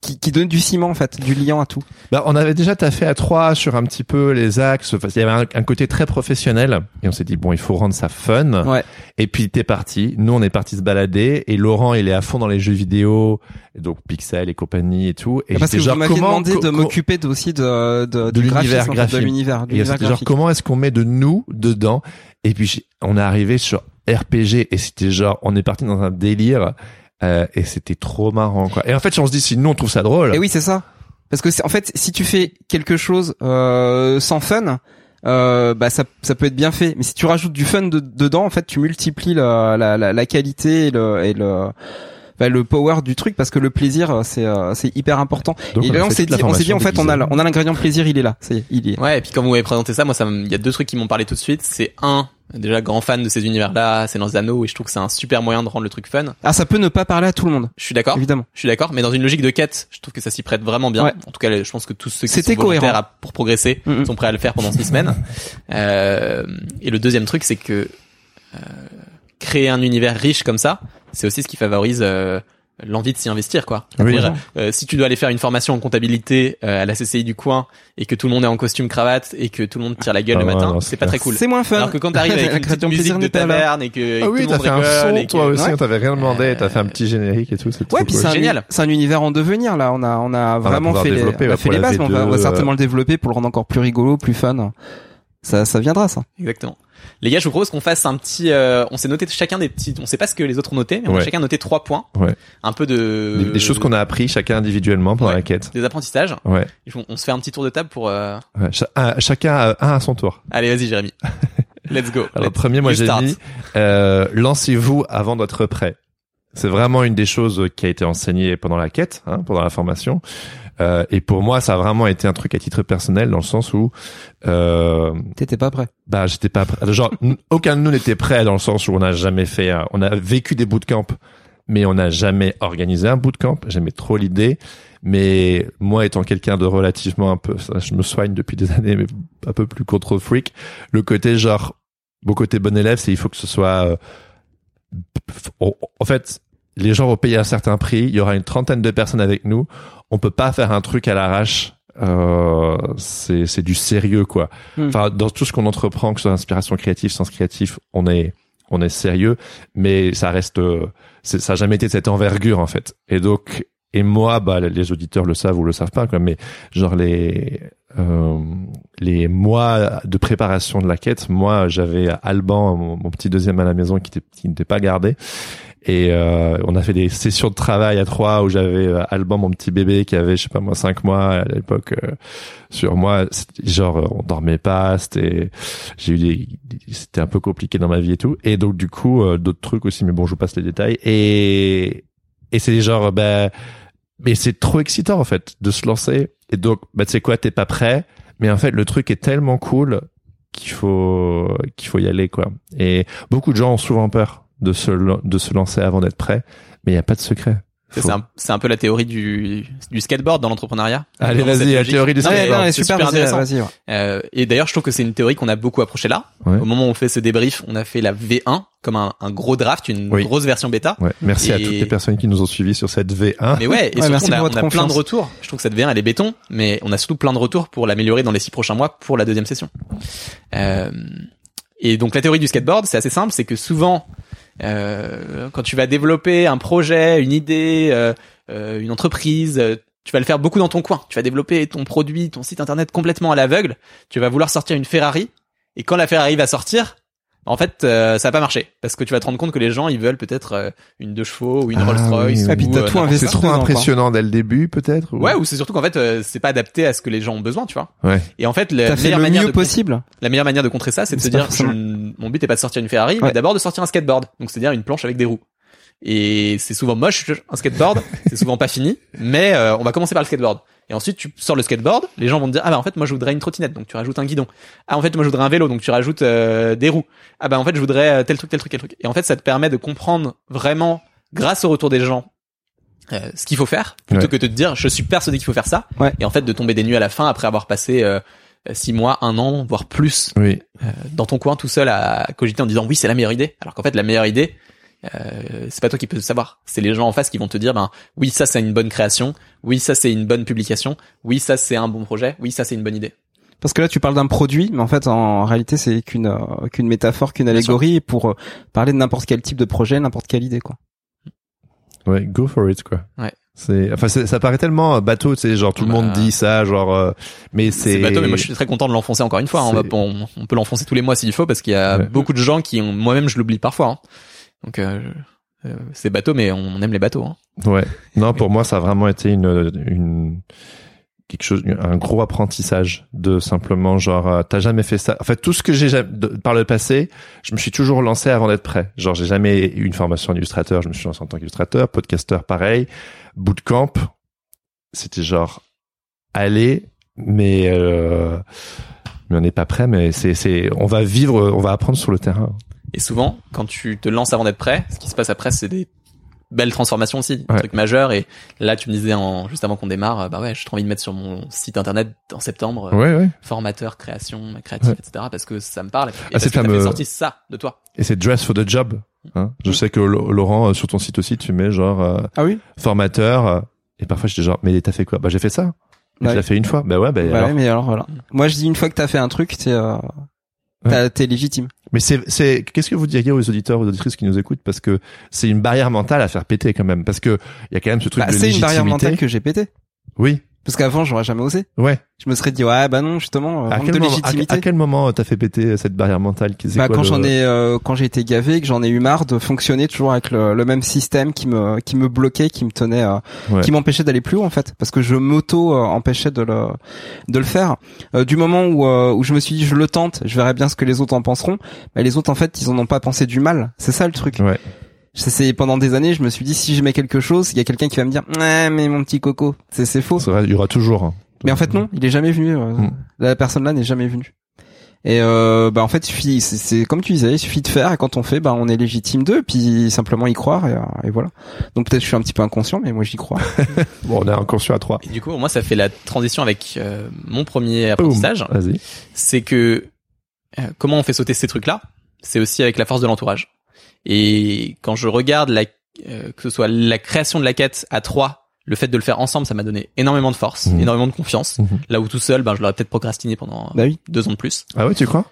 qui, qui donne du ciment en fait, du liant à tout. Bah, on avait déjà taffé à trois sur un petit peu les axes. Enfin, il y avait un, un côté très professionnel et on s'est dit bon, il faut rendre ça fun. Ouais. Et puis t'es parti. Nous, on est parti se balader et Laurent, il est à fond dans les jeux vidéo, et donc Pixel et compagnie et tout. Et Parce que j'étais vous genre m'aviez demandé de m'occuper aussi de, de, l'univers graphique. de l'univers, Et genre comment est-ce qu'on met de nous dedans? Et puis on est arrivé sur RPG et c'était genre on est parti dans un délire euh, et c'était trop marrant quoi. Et en fait on se dit si nous on trouve ça drôle. Et oui, c'est ça. Parce que c'est en fait, si tu fais quelque chose euh, sans fun, euh, bah ça, ça peut être bien fait. Mais si tu rajoutes du fun de- dedans, en fait, tu multiplies la, la, la, la qualité et le, et le bah, le power du truc parce que le plaisir c'est euh, c'est hyper important. Donc, et là on s'est dit on s'est dit en fait on a on a l'ingrédient plaisir, il est là. Ça y est, il est. Ouais, et puis quand vous m'avez présenté ça, moi, ça, me- il y a deux trucs qui m'ont parlé tout de suite. C'est un, déjà grand fan de ces univers-là, c'est dans les anneaux, et je trouve que c'est un super moyen de rendre le truc fun. Ah ça peut ne pas parler à tout le monde, Je suis d'accord. évidemment. Je suis d'accord, mais dans une logique de quête, je trouve que ça s'y prête vraiment bien. Ouais. En tout cas, je pense que tous ceux qui sont volontaires à- pour progresser Mhm. sont prêts à le faire pendant six semaines. Euh, et le deuxième truc, c'est que euh, créer un univers riche comme ça, c'est aussi ce qui favorise euh, l'envie de s'y investir, quoi. Oui. Euh, si tu dois aller faire une formation en comptabilité euh, à la CCI du coin et que tout le monde est en costume cravate et que tout le monde tire la gueule Ah le matin, c'est pas très cool. C'est moins fun. Alors que quand t'arrives avec une petite musique plaisir de taverne et que, et Ah que oui, t'as fait un son que- toi aussi, Ouais. on t'avait rien demandé, Euh, t'as fait un petit générique et tout, c'est Ouais, cool. c'est un, Génial. c'est un univers en devenir là. On a, on a vraiment fait les, on a fait les bases, mais on va, on va V2, certainement le développer pour le rendre encore plus rigolo, plus fun. Ça, ça viendra ça. Exactement. Les gars, je vous propose qu'on fasse un petit. euh, on s'est noté chacun des petits. On sait pas ce que les autres ont noté, mais on a chacun noté trois points. Ouais. Un peu de. Des, des choses qu'on a appris chacun individuellement pendant Ouais. la quête. Des apprentissages. Ouais. On, on se fait un petit tour de table pour. euh, ouais. Cha- un- chacun a un à son tour. Allez, vas-y, Jérémy. Let's go. Alors Let's- premier, moi j'ai mis euh, lancez-vous avant d'être prêt. C'est vraiment une des choses qui a été enseignée pendant la quête, hein, pendant la formation. Euh, et pour moi, ça a vraiment été un truc à titre personnel dans le sens où euh, T'étais pas prêt. bah j'étais pas prêt. Genre aucun de nous n'était prêt dans le sens où on n'a jamais fait, un- on a vécu des bootcamps, mais on n'a jamais organisé un bootcamp. J'aimais trop l'idée, mais moi étant quelqu'un de relativement un peu, je me soigne depuis des années, mais un peu plus control freak, le côté genre, mon côté bon élève, c'est il faut que ce soit, euh, en fait, les gens vont payer un certain prix, il y aura une trentaine de personnes avec nous, on peut pas faire un truc à l'arrache. Euh, c'est c'est du sérieux quoi. Hmm. Enfin dans tout ce qu'on entreprend, que ce soit inspiration créative, sens créatif, on est on est sérieux, mais ça reste euh, c'est- ça a jamais été de cette envergure en fait. Et donc et moi bah les auditeurs le savent ou le savent pas quoi, mais genre les euh, les mois de préparation de la quête, moi j'avais Alban, mon, mon petit deuxième à la maison qui était qui n'était pas gardé. Et euh, on a fait des sessions de travail à trois où j'avais euh, Alban, mon petit bébé, qui avait, je sais pas moi, cinq mois à l'époque euh, sur moi. Genre, euh, on dormait pas. C'était, j'ai eu des, c'était un peu compliqué dans ma vie et tout. Et donc du coup, euh, d'autres trucs aussi, mais bon, je vous passe les détails. Et et c'est genre, ben, mais c'est trop excitant en fait de se lancer. Et donc, bah tu sais quoi, t'es pas prêt, mais en fait le truc est tellement cool qu'il faut qu'il faut y aller quoi. Et beaucoup de gens ont souvent peur de se de se lancer avant d'être prêt, mais il y a pas de secret. C'est un, c'est un peu la théorie du, du skateboard dans l'entrepreneuriat. Allez, vas-y, la théorie du skateboard. c'est super, super intéressant. vas-y. ouais. Euh, et d'ailleurs, je trouve que c'est une théorie qu'on a beaucoup approché là. Ouais. Au moment où on fait ce débrief, on a fait la V1 comme un, un gros draft, une Oui. grosse version bêta. Ouais, merci à toutes les personnes qui nous ont suivis sur cette V1. Mais ouais, et surtout, merci on a, pour votre on a plein de retours. Je trouve que cette V1 elle est béton, mais on a surtout plein de retours pour l'améliorer dans les six prochains mois pour la deuxième session. Euh, et donc la théorie du skateboard, c'est assez simple, c'est que souvent, euh, quand tu vas développer un projet, une idée, euh, euh, une entreprise, euh, tu vas le faire beaucoup dans ton coin. Tu vas développer ton produit, ton site internet complètement à l'aveugle. Tu vas vouloir sortir une Ferrari, et quand la Ferrari va sortir, en fait, euh, ça va pas marcher parce que tu vas te rendre compte que les gens ils veulent peut-être euh, une deux chevaux ou une Ah Rolls Royce. oui, ou, oui. T'as euh, tout n'importe investi C'est trop impressionnant dès le début, peut-être. ou- Ouais, ou c'est surtout qu'en fait euh, c'est pas adapté à ce que les gens ont besoin, tu vois. Ouais. Et en fait, la meilleure le manière mieux de possible. la meilleure manière de contrer ça, c'est de se dire mon but est pas de sortir une Ferrari, mais d'abord de sortir un skateboard. Donc c'est-à-dire une planche avec des roues. Et c'est souvent moche un skateboard, c'est souvent pas fini, mais euh, on va commencer par le skateboard. Et ensuite tu sors le skateboard, les gens vont te dire ah bah en fait moi je voudrais une trottinette, donc tu rajoutes un guidon. Ah en fait moi je voudrais un vélo, donc tu rajoutes euh, des roues. Ah bah en fait je voudrais euh, tel truc tel truc tel truc. Et en fait ça te permet de comprendre vraiment grâce au retour des gens euh, ce qu'il faut faire plutôt Ouais. que de te dire je suis persuadé qu'il faut faire ça Ouais. et en fait de tomber des nuits à la fin après avoir passé euh, six mois, un an, voire plus Oui. dans ton coin tout seul à cogiter en disant oui c'est la meilleure idée alors qu'en fait la meilleure idée euh, c'est pas toi qui peux le savoir. C'est les gens en face qui vont te dire, ben oui, ça c'est une bonne création, oui, ça c'est une bonne publication, oui, ça c'est un bon projet, oui, ça c'est une bonne idée. Parce que là, tu parles d'un produit, mais en fait, en réalité, c'est qu'une euh, qu'une métaphore, qu'une allégorie pour euh, parler de n'importe quel type de projet, n'importe quelle idée, quoi. Ouais, go for it, quoi. Ouais. C'est, enfin, c'est- ça paraît tellement bateau, tu sais, genre tout le Bah. monde dit ça, genre, euh, mais c'est. C'est bateau, mais moi je suis très content de l'enfoncer encore une fois. hein. On, va, on, on peut l'enfoncer tous les mois s'il faut parce qu'il y a Ouais. beaucoup de gens qui ont, moi-même je l'oublie parfois. hein. Donc euh, euh, c'est bateau, mais on aime les bateaux. Hein. Ouais. Non, pour moi, ça a vraiment été une, une, quelque chose, un gros apprentissage de simplement genre, euh, t'as jamais fait ça. En fait, tout ce que j'ai par le passé, je me suis toujours lancé avant d'être prêt. Genre, j'ai jamais eu une formation illustrateur. Je me suis lancé en tant qu'illustrateur, podcasteur, pareil. Bootcamp, c'était genre, aller, mais, euh, mais on n'est pas prêt, mais c'est, c'est, on va vivre, on va apprendre sur le terrain. Et souvent, quand tu te lances avant d'être prêt, ce qui se passe après, c'est des belles transformations aussi, des Ouais. trucs majeurs. Et là, tu me disais en, juste avant qu'on démarre, bah ouais, j'ai trop envie de mettre sur mon site internet en septembre, euh, Ouais, ouais. formateur, création, créatif, Ouais. etc. Parce que ça me parle. Et Ah, parce c'est que fameux. sortir ça de toi. Et c'est dress for the job. Hein je Mm. sais que Laurent, euh, sur ton site aussi, tu mets genre euh, Ah oui? formateur. euh, et parfois, j'étais genre, mais t'as fait quoi? Bah, j'ai fait ça. Ouais. Tu l'as fait une fois. Bah ouais, bah Bah alors. ouais, mais alors voilà. Moi, je dis une fois que t'as fait un truc, t'es euh, t'as- t'es légitime. Mais c'est, c'est, qu'est-ce que vous diriez aux auditeurs, aux auditrices qui nous écoutent? Parce que c'est une barrière mentale à faire péter quand même. Parce que il y a quand même ce truc Bah, de c'est une barrière légitimité. mentale que j'ai pété. Oui. Parce qu'avant, j'aurais jamais osé. Ouais. Je me serais dit ouais, bah non, justement, euh, À manque de moment, légitimité. à, quel moment t'as fait péter cette barrière mentale qui Bah quoi quand le- j'en ai euh, quand j'ai été gavé que j'en ai eu marre de fonctionner toujours avec le, le même système qui me qui me bloquait qui me tenait euh, Ouais. qui m'empêchait d'aller plus haut en fait parce que je m'auto euh, empêchais de le de le faire Euh, du moment où euh, où je me suis dit je le tente je verrai bien ce que les autres en penseront bah, les autres en fait ils en ont pas pensé du mal c'est ça le truc Ouais. C'est c'est- pendant des années je me suis dit si je mets quelque chose il y a quelqu'un qui va me dire ouais mais mon petit coco c'est c'est faux C'est vrai, il y aura toujours. hein. mais en fait non, il est jamais venu. euh, Mm. La personne là n'est jamais venue. Et euh, bah en fait, il suffit, c'est, c'est comme tu disais, il suffit de faire et quand on fait, bah on est légitime d'eux, puis simplement y croire et, euh, et voilà. Donc peut-être que je suis un petit peu inconscient, mais moi j'y crois. Bon, on est inconscient à trois. Et du coup, moi, ça fait la transition avec euh, mon premier apprentissage. Vas-y. c'est que euh, comment on fait sauter ces trucs-là? C'est aussi avec la force de l'entourage. Et quand je regarde la, euh, que ce soit la création de la quête à trois, le fait de le faire ensemble, ça m'a donné énormément de force, Mhm. énormément de confiance. Mhm. Là où tout seul, ben je l'aurais peut-être procrastiné pendant bah oui. deux ans de plus. Ah ouais, tu crois?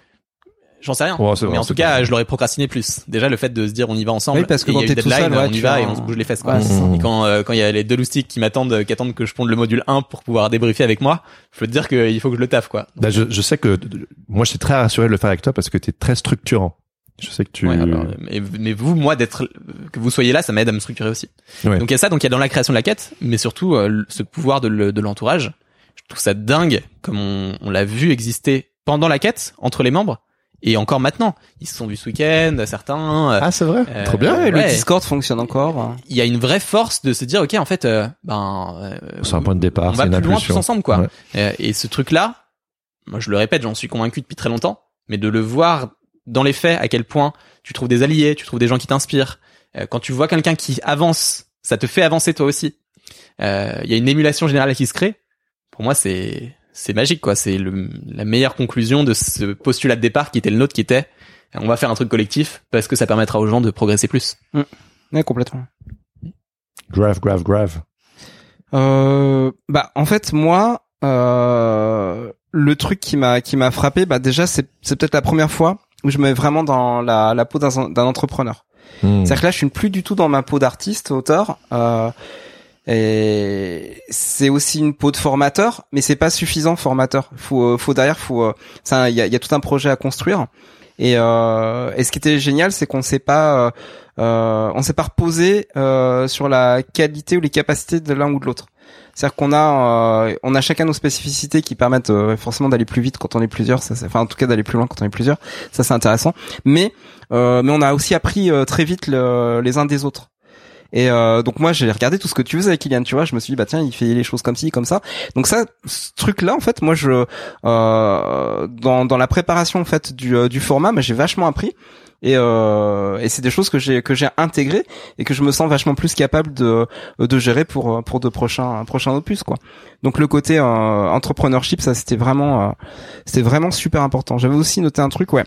J'en sais rien. Ouais, c'est vrai, mais en tout cas, je l'aurais procrastiné plus. Déjà, le fait de se dire on y va ensemble. Oui, parce que et quand t'es tout seul, ouais, on y tu va et on se bouge les fesses. Quoi. Mmh. Et quand euh, quand il y a les deux loustiques qui m'attendent, qui attendent que je ponde le module 1 pour pouvoir débriefer avec moi, je peux te dire qu'il faut que je le taffe quoi. Bah, je, je sais que moi, j'étais très rassuré de le faire avec toi parce que t'es très structurant. Je sais que tu. Ouais, alors, mais, mais vous, moi, d'être que vous soyez là, ça m'aide à me structurer aussi. Ouais. Donc il y a ça, donc il y a dans la création de la quête, mais surtout euh, ce pouvoir de, le- de l'entourage. Je trouve ça dingue, comme on, on l'a vu exister pendant la quête entre les membres, et encore maintenant. Ils se sont vus ce week-end, certains. euh, ah, c'est vrai. Euh, Trop bien. Ouais, le. Discord fonctionne encore. Il y a une vraie force de se dire, ok, en fait, euh, ben, euh, C'est un point de départ, on c'est va une plus loin tous ensemble, quoi. Ouais. Euh, et ce truc-là, moi je le répète, j'en suis convaincu depuis très longtemps, mais de le voir dans les faits, à quel point tu trouves des alliés, tu trouves des gens qui t'inspirent. Euh, quand tu vois quelqu'un qui avance, ça te fait avancer toi aussi. Euh, Il y a une émulation générale qui se crée. Pour moi, c'est c'est magique, quoi. C'est le- la meilleure conclusion de ce postulat de départ qui était le nôtre, qui était on va faire un truc collectif parce que ça permettra aux gens de progresser plus. Ouais, complètement. Grave, grave, grave. Euh, bah en fait moi euh, le truc qui m'a qui m'a frappé bah déjà c'est c'est peut-être la première fois où je me mets vraiment dans la, la peau d'un entrepreneur. Hmm. C'est-à-dire que là je suis plus du tout dans ma peau d'artiste auteur euh, et c'est aussi une peau de formateur mais c'est pas suffisant formateur. Faut euh, faut derrière faut euh, ça il y a, il y a tout un projet à construire. Et, euh, et ce qui était génial, c'est qu'on s'est pas, euh, euh, on s'est pas reposé euh, sur la qualité ou les capacités de l'un ou de l'autre. C'est-à-dire qu'on a, euh, on a chacun nos spécificités qui permettent euh, forcément d'aller plus vite quand on est plusieurs. Ça, enfin, en tout cas, d'aller plus loin quand on est plusieurs. Ça, c'est intéressant. Mais, euh, mais on a aussi appris euh, très vite le- les uns des autres. Et euh, donc moi j'ai regardé tout ce que tu faisais avec Kylian, tu vois, je me suis dit bah tiens il fait les choses comme ci comme ça. Donc ça ce truc là en fait moi je euh, dans dans la préparation en fait du du format, bah, j'ai vachement appris et euh, et c'est des choses que j'ai que j'ai intégrées et que je me sens vachement plus capable de de gérer pour pour de prochains prochains opus quoi. Donc le côté euh, entrepreneurship ça c'était vraiment euh, c'était vraiment super important. J'avais aussi noté un truc ouais.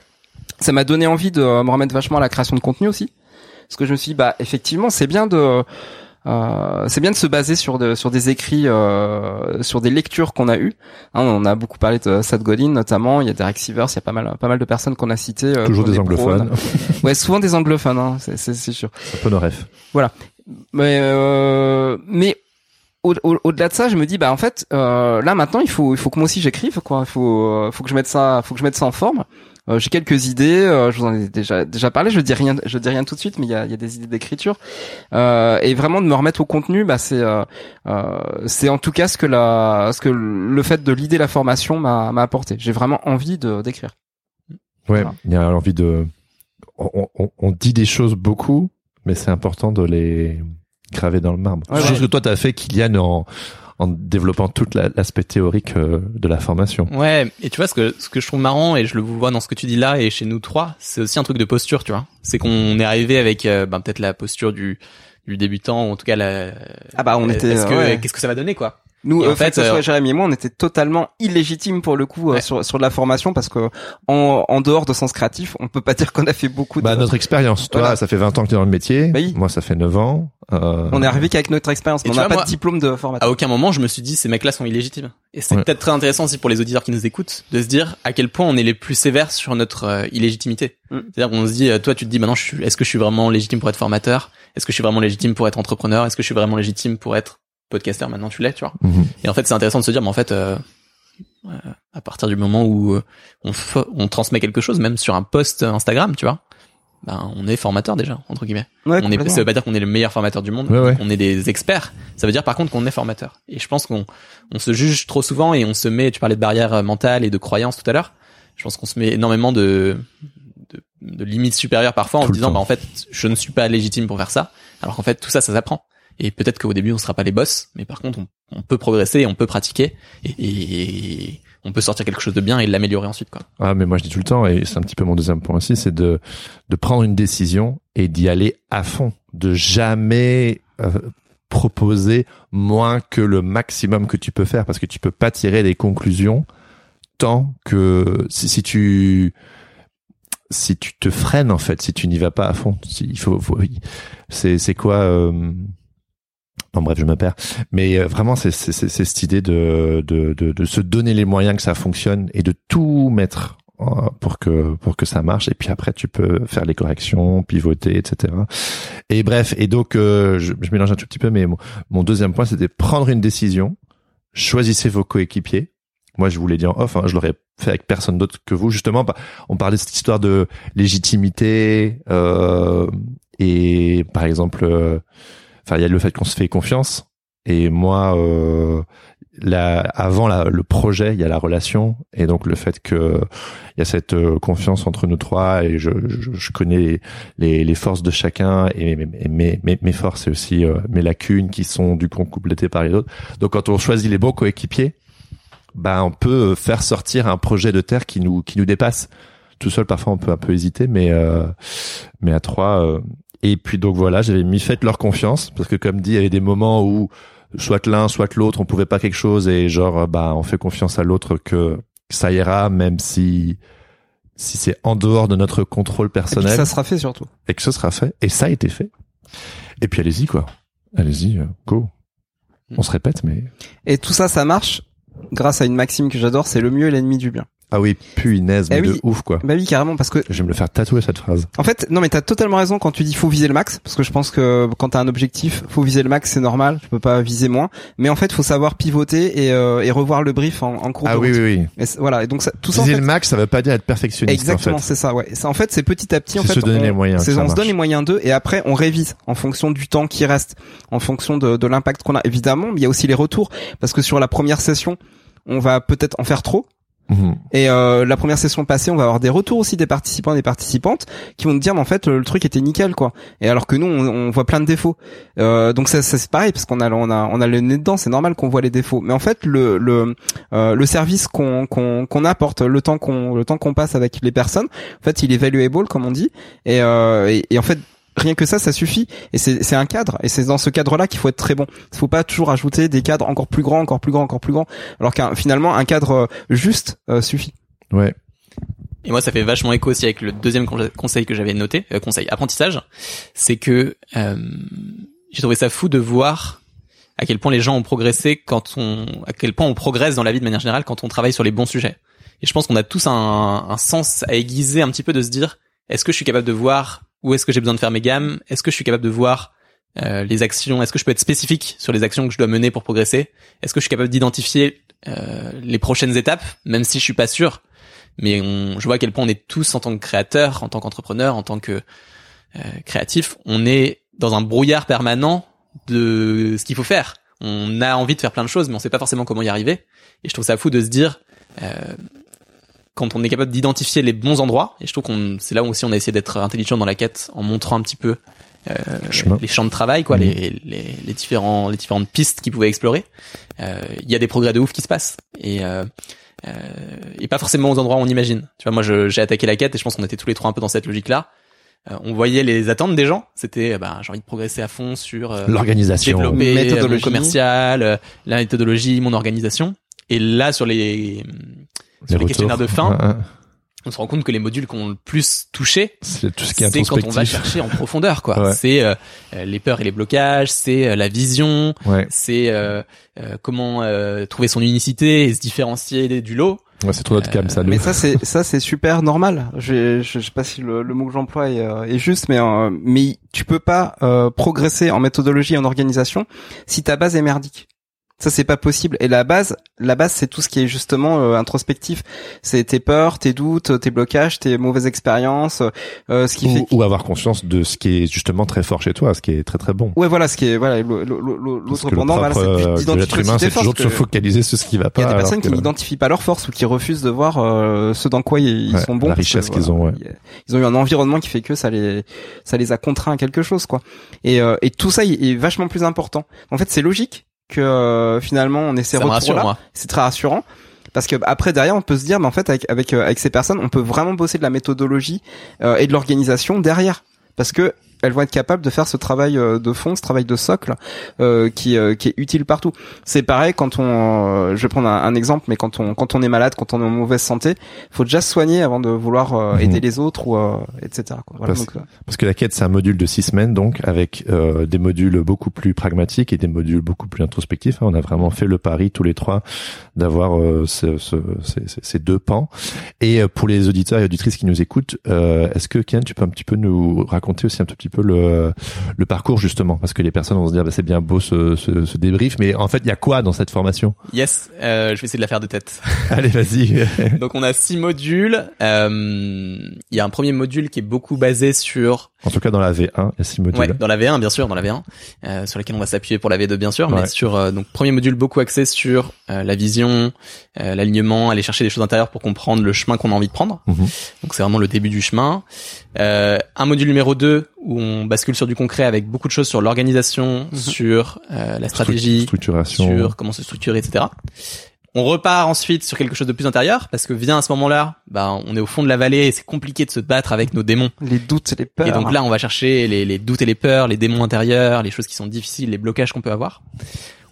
Ça m'a donné envie de me remettre vachement à la création de contenu aussi. Parce que je me suis dit, bah effectivement, c'est bien de euh, c'est bien de se baser sur de, sur des écrits, euh, sur des lectures qu'on a eues. Hein, on a beaucoup parlé de Seth Godin notamment. Il y a Derek Sivers, il y a pas mal, pas mal de personnes qu'on a citées. euh, Toujours des pros. anglophones. ouais, souvent des anglophones, hein, c'est, c'est, c'est sûr. Un peu nos refs. Mais, euh, mais au, au, au-delà de ça, je me dis, bah en fait, euh, là maintenant, il faut, il faut que moi aussi j'écrive, quoi. Il faut, euh, faut que je mette ça, faut que je mette ça en forme. Euh, j'ai quelques idées, euh, je vous en ai déjà déjà parlé. Je dis rien, je dis rien tout de suite, mais il y a, il y a des idées d'écriture. Euh, et vraiment de me remettre au contenu, bah c'est, euh, euh, c'est en tout cas ce que la, ce que le fait de l'idée la formation m'a, m'a apporté. J'ai vraiment envie de d'écrire. Ouais, Voilà. il y a envie de. On, on, on dit des choses beaucoup, mais c'est important de les graver dans le marbre. Ouais, Chose ouais. que toi t'as fait, Kylian, en, en développant tout l'aspect théorique euh, de la formation. Ouais, et tu vois ce que ce que je trouve marrant et je le vois dans ce que tu dis là et chez nous trois, c'est aussi un truc de posture, tu vois. C'est qu'on est arrivé avec euh, ben, peut-être la posture du du débutant ou en tout cas la Ah bah on euh, était. est-ce que ouais. qu'est-ce que ça va donner quoi Nous, en en fait, fait, que ce soit euh, Jérémy et moi, on était totalement illégitimes pour le coup euh, Ouais. sur sur de la formation parce que en, en dehors de sens créatif, on peut pas dire qu'on a fait beaucoup. De... Bah, notre expérience. Toi, Voilà. ça fait 20 ans que tu es dans le métier. Bah oui. Moi, ça fait 9 ans. Euh, On est arrivé qu'avec notre expérience, mais on n'a pas moi- de diplôme de À formateur. aucun moment je me suis dit ces mecs-là sont illégitimes. Et c'est Ouais. peut-être très intéressant aussi pour les auditeurs qui nous écoutent de se dire à quel point on est les plus sévères sur notre euh, illégitimité. Mm. C'est-à-dire qu'on se dit euh, toi tu te dis maintenant je suis est-ce que je suis vraiment légitime pour être formateur? Est-ce que je suis vraiment légitime pour être entrepreneur? Est-ce que je suis vraiment légitime pour être podcaster maintenant tu l'es, tu vois mhm. Et en fait, c'est intéressant de se dire, mais en fait, euh, euh, à partir du moment où euh, on, transmet quelque chose, même sur un post Instagram, tu vois, ben on est formateur déjà entre guillemets. Ouais, on est, ça veut pas dire qu'on est le meilleur formateur du monde, Ouais, ouais. on est des experts. Ça veut dire par contre qu'on est formateur. Et je pense qu'on on se juge trop souvent et on se met. Tu parlais de barrières euh, mentales et de croyances tout à l'heure. Je pense qu'on se met énormément de de, de limites supérieures parfois en Tout se disant bah en fait je ne suis pas légitime pour faire ça alors qu'en fait tout ça ça s'apprend et peut-être qu'au début on sera pas les boss mais par contre on, peut progresser on peut pratiquer et, on peut sortir quelque chose de bien et l'améliorer ensuite quoi Ah, mais moi, je dis tout le temps, et c'est un petit peu mon deuxième point aussi, c'est de, de prendre une décision et d'y aller à fond. De jamais euh, proposer moins que le maximum que tu peux faire, parce que tu peux pas tirer des conclusions tant que si, tu si tu te freines en fait, si tu n'y vas pas à fond, il faut, faut c'est c'est quoi euh, non bref je me perds. Mais euh, vraiment c'est cette idée de, de de de se donner les moyens que ça fonctionne et de tout mettre euh, pour que pour que ça marche. Et puis après tu peux faire les corrections pivoter etc et bref et donc euh, je, je mélange un tout petit peu mais mon, mon deuxième point c'était prendre une décision. Choisissez vos coéquipiers. Moi je vous l'ai dit en off hein, je l'aurais fait avec personne d'autre que vous. Justement bah, on parlait de cette histoire de légitimité euh, et par exemple euh, enfin il y a le fait qu'on se fait confiance. Et moi euh, avant le projet il y a la relation. Et donc le fait que il y a cette euh, confiance entre nous trois et je, je, connais les, les forces de chacun et mes, mes, mes, mes forces et aussi euh, mes lacunes qui sont du coup complétées par les autres. Donc quand on choisit les bons coéquipiers bah on peut faire sortir un projet de terre qui nous qui nous dépasse. Tout seul parfois on peut un peu hésiter mais euh, mais à trois euh, et puis donc voilà j'avais mis faites leur confiance parce que comme dit il y avait des moments où soit l'un soit l'autre on pouvait pas quelque chose et genre bah on fait confiance à l'autre que ça ira même si si c'est en dehors de notre contrôle Et puis personnel ça sera fait surtout. et que ce sera fait. Et ça a été fait. Et puis allez-y quoi. Allez-y euh, go. On se répète mais Et tout ça, ça marche grâce à une maxime que j'adore, c'est le mieux est l'ennemi du bien. Ah oui punaise mais Eh de ouf quoi Bah oui, carrément, parce que je vais me le faire tatouer cette phrase En fait, non mais t'as totalement raison quand tu dis faut viser le max, parce que je pense que quand t'as un objectif, faut viser le max, c'est normal, tu peux pas viser moins. Mais en fait, faut savoir pivoter et, euh, et revoir le brief en, en cours ah de oui route. oui oui Et voilà, et donc ça, tout ça en Viser fait, le max, ça veut pas dire être perfectionniste exactement, en fait. c'est ça, ouais. C'est en fait, c'est petit à petit en fait, se donner on, les moyens c'est- on se donne les moyens d'eux et après on révise en fonction du temps qui reste, en fonction de, de l'impact qu'on a. Évidemment, mais il y a aussi les retours parce que sur la première session, on va peut-être en faire trop. Mhm. Et euh, la première session passée, on va avoir des retours aussi des participants et des participantes qui vont nous dire, mais en fait, le, truc était nickel, quoi. Et alors que nous, on, on voit plein de défauts. Euh, donc ça, ça, c'est pareil parce qu'on a, on a, on a le nez dedans. C'est normal qu'on voit les défauts. Mais en fait, le, le, euh, le service qu'on, qu'on, qu'on apporte, le temps qu'on, le temps qu'on passe avec les personnes, en fait, il est valuable, comme on dit. Et, euh, et, et en fait. Rien que ça, ça suffit. Et c'est c'est un cadre. Et c'est dans ce cadre-là qu'il faut être très bon. Il faut pas toujours ajouter des cadres encore plus grands, encore plus grands, encore plus grands. Alors qu'un finalement, un cadre euh, juste euh, suffit. Ouais. et moi ça fait vachement écho aussi avec le deuxième conseil que j'avais noté, euh, conseil apprentissage, c'est que euh, j'ai trouvé ça fou de voir à quel point les gens ont progressé quand on, à quel point on progresse dans la vie de manière générale quand on travaille sur les bons sujets. Et je pense qu'on a tous un, un sens à aiguiser un petit peu de se dire, est-ce que je suis capable de voir où est-ce que j'ai besoin de faire mes gammes? Est-ce que je suis capable de voir euh, les actions? Est-ce que je peux être spécifique sur les actions que je dois mener pour progresser? Est-ce que je suis capable d'identifier euh, les prochaines étapes, même si je suis pas sûr. Mais on, je vois à quel point on est tous en tant que créateur, en tant qu'entrepreneur, en tant que euh, créatif, on est dans un brouillard permanent de ce qu'il faut faire. On a envie de faire plein de choses, mais on sait pas forcément comment y arriver. Et je trouve ça fou de se dire, euh, quand on est capable d'identifier les bons endroits, et je trouve qu'on c'est là où aussi on a essayé d'être intelligent dans la quête en montrant un petit peu euh, les champs de travail, quoi, mmh. les, les, les, différents les différentes pistes qu'ils pouvaient explorer. Euh, il y a des progrès de ouf qui se passent et euh, euh, et pas forcément aux endroits où on imagine. Tu vois, moi j'ai attaqué la quête et je pense qu'on était tous les trois un peu dans cette logique-là. Euh, on voyait les attentes des gens. C'était, bah, j'ai envie de progresser à fond sur l'organisation, développer méthodologie. commercial, la méthodologie, mon organisation. Et là, sur les sur les, questionnaires de fin, on se rend compte que les modules qu'on le plus touché, c'est tout ce qui est, quand on va chercher en profondeur, quoi. C'est euh, les peurs et les blocages, c'est euh, la vision, c'est euh, comment trouver son unicité et se différencier du lot. Ouais, c'est trop notre cam, ça. Mais ça, c'est ça, c'est super normal. Je, je, sais pas si le, le mot que j'emploie est, est, juste, mais mais tu peux pas progresser en méthodologie et en organisation si ta base est merdique. Ça c'est pas possible. Et la base, la base c'est tout ce qui est justement euh, introspectif. C'est tes peurs, tes doutes, tes blocages, tes mauvaises expériences, euh, ce qui ou, fait ou avoir conscience de ce qui est justement très fort chez toi, ce qui est très très bon. Ouais voilà, ce qui est voilà l'autre pendant voilà, c'est l'être humain, c'est toujours de se focaliser sur ce qui va pas. Il y a des personnes qui n'identifient pas leurs forces ou qui refusent de voir euh, ce dans quoi ils, sont bons. La richesse qu'ils ont. Ouais. Ils ont eu un environnement qui fait que ça les ça les a contraints à quelque chose quoi. Et euh, et tout ça est vachement plus important. En fait, c'est logique que euh, finalement on ait ces retours là. C'est très rassurant. Parce que après derrière on peut se dire mais en fait avec avec, euh, avec ces personnes on peut vraiment bosser de la méthodologie euh, et de l'organisation derrière. Parce que elles vont être capables de faire ce travail euh, de fond, ce travail de socle euh, qui, euh, qui est utile partout. C'est pareil quand on, je vais prendre un, exemple, mais quand on quand on est malade, quand on est en mauvaise santé, faut déjà se soigner avant de vouloir mhm. aider les autres ou etc. Voilà, parce, parce, que la quête c'est un module de six semaines donc avec des modules beaucoup plus pragmatiques et des modules beaucoup plus introspectifs. Hein. On a vraiment fait le pari tous les trois d'avoir ce, ce, ces, ces, deux pans. Et pour les auditeurs et auditrices qui nous écoutent, est-ce que Ken, tu peux un petit peu nous raconter aussi un tout petit peu le, le parcours justement parce que les personnes vont se dire bah, c'est bien beau ce, ce, ce, débrief mais en fait il y a quoi dans cette formation? Yes, euh, je vais essayer de la faire de tête. Allez vas-y. Donc on a six modules. Euh, il y a un premier module qui est beaucoup basé sur en tout cas dans la V1 il y a six modules. Ouais, dans la V1 bien sûr, dans la V1 euh, sur laquelle on va s'appuyer pour la V2 bien sûr, mais sur donc premier module beaucoup axé sur la vision, l'alignement, aller chercher des choses intérieures pour comprendre le chemin qu'on a envie de prendre. Mhm. Donc c'est vraiment le début du chemin. un module numéro 2 où on bascule sur du concret avec beaucoup de choses sur l'organisation, mhm. sur euh, la stratégie, structuration, sur comment se structurer, etc. On repart ensuite sur quelque chose de plus intérieur parce que vient à ce moment-là, bah, on est au fond de la vallée et c'est compliqué de se battre avec nos démons. Les doutes et les peurs. Et donc là, on va chercher les, les doutes et les peurs, les démons intérieurs, les choses qui sont difficiles, les blocages qu'on peut avoir.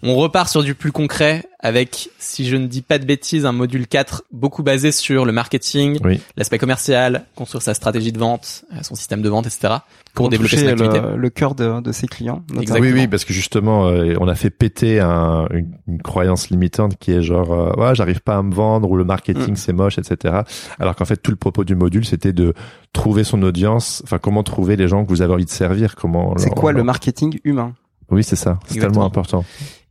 On repart sur du plus concret avec, si je ne dis pas de bêtises, un module 4 beaucoup basé sur le marketing, l'aspect commercial, construire sa stratégie de vente, euh, son système de vente, etc. pour, développer son activité. Le, le cœur de, de, ses clients. Oui, oui, parce que justement, euh, on a fait péter un, une, une, croyance limitante qui est genre, euh, ouais, j'arrive pas à me vendre ou le marketing mm. c'est moche, etc. Alors qu'en fait, tout le propos du module, c'était de trouver son audience, enfin comment trouver les gens que vous avez envie de servir, comment. C'est quoi le marketing humain? Oui, c'est ça. C'est tellement important.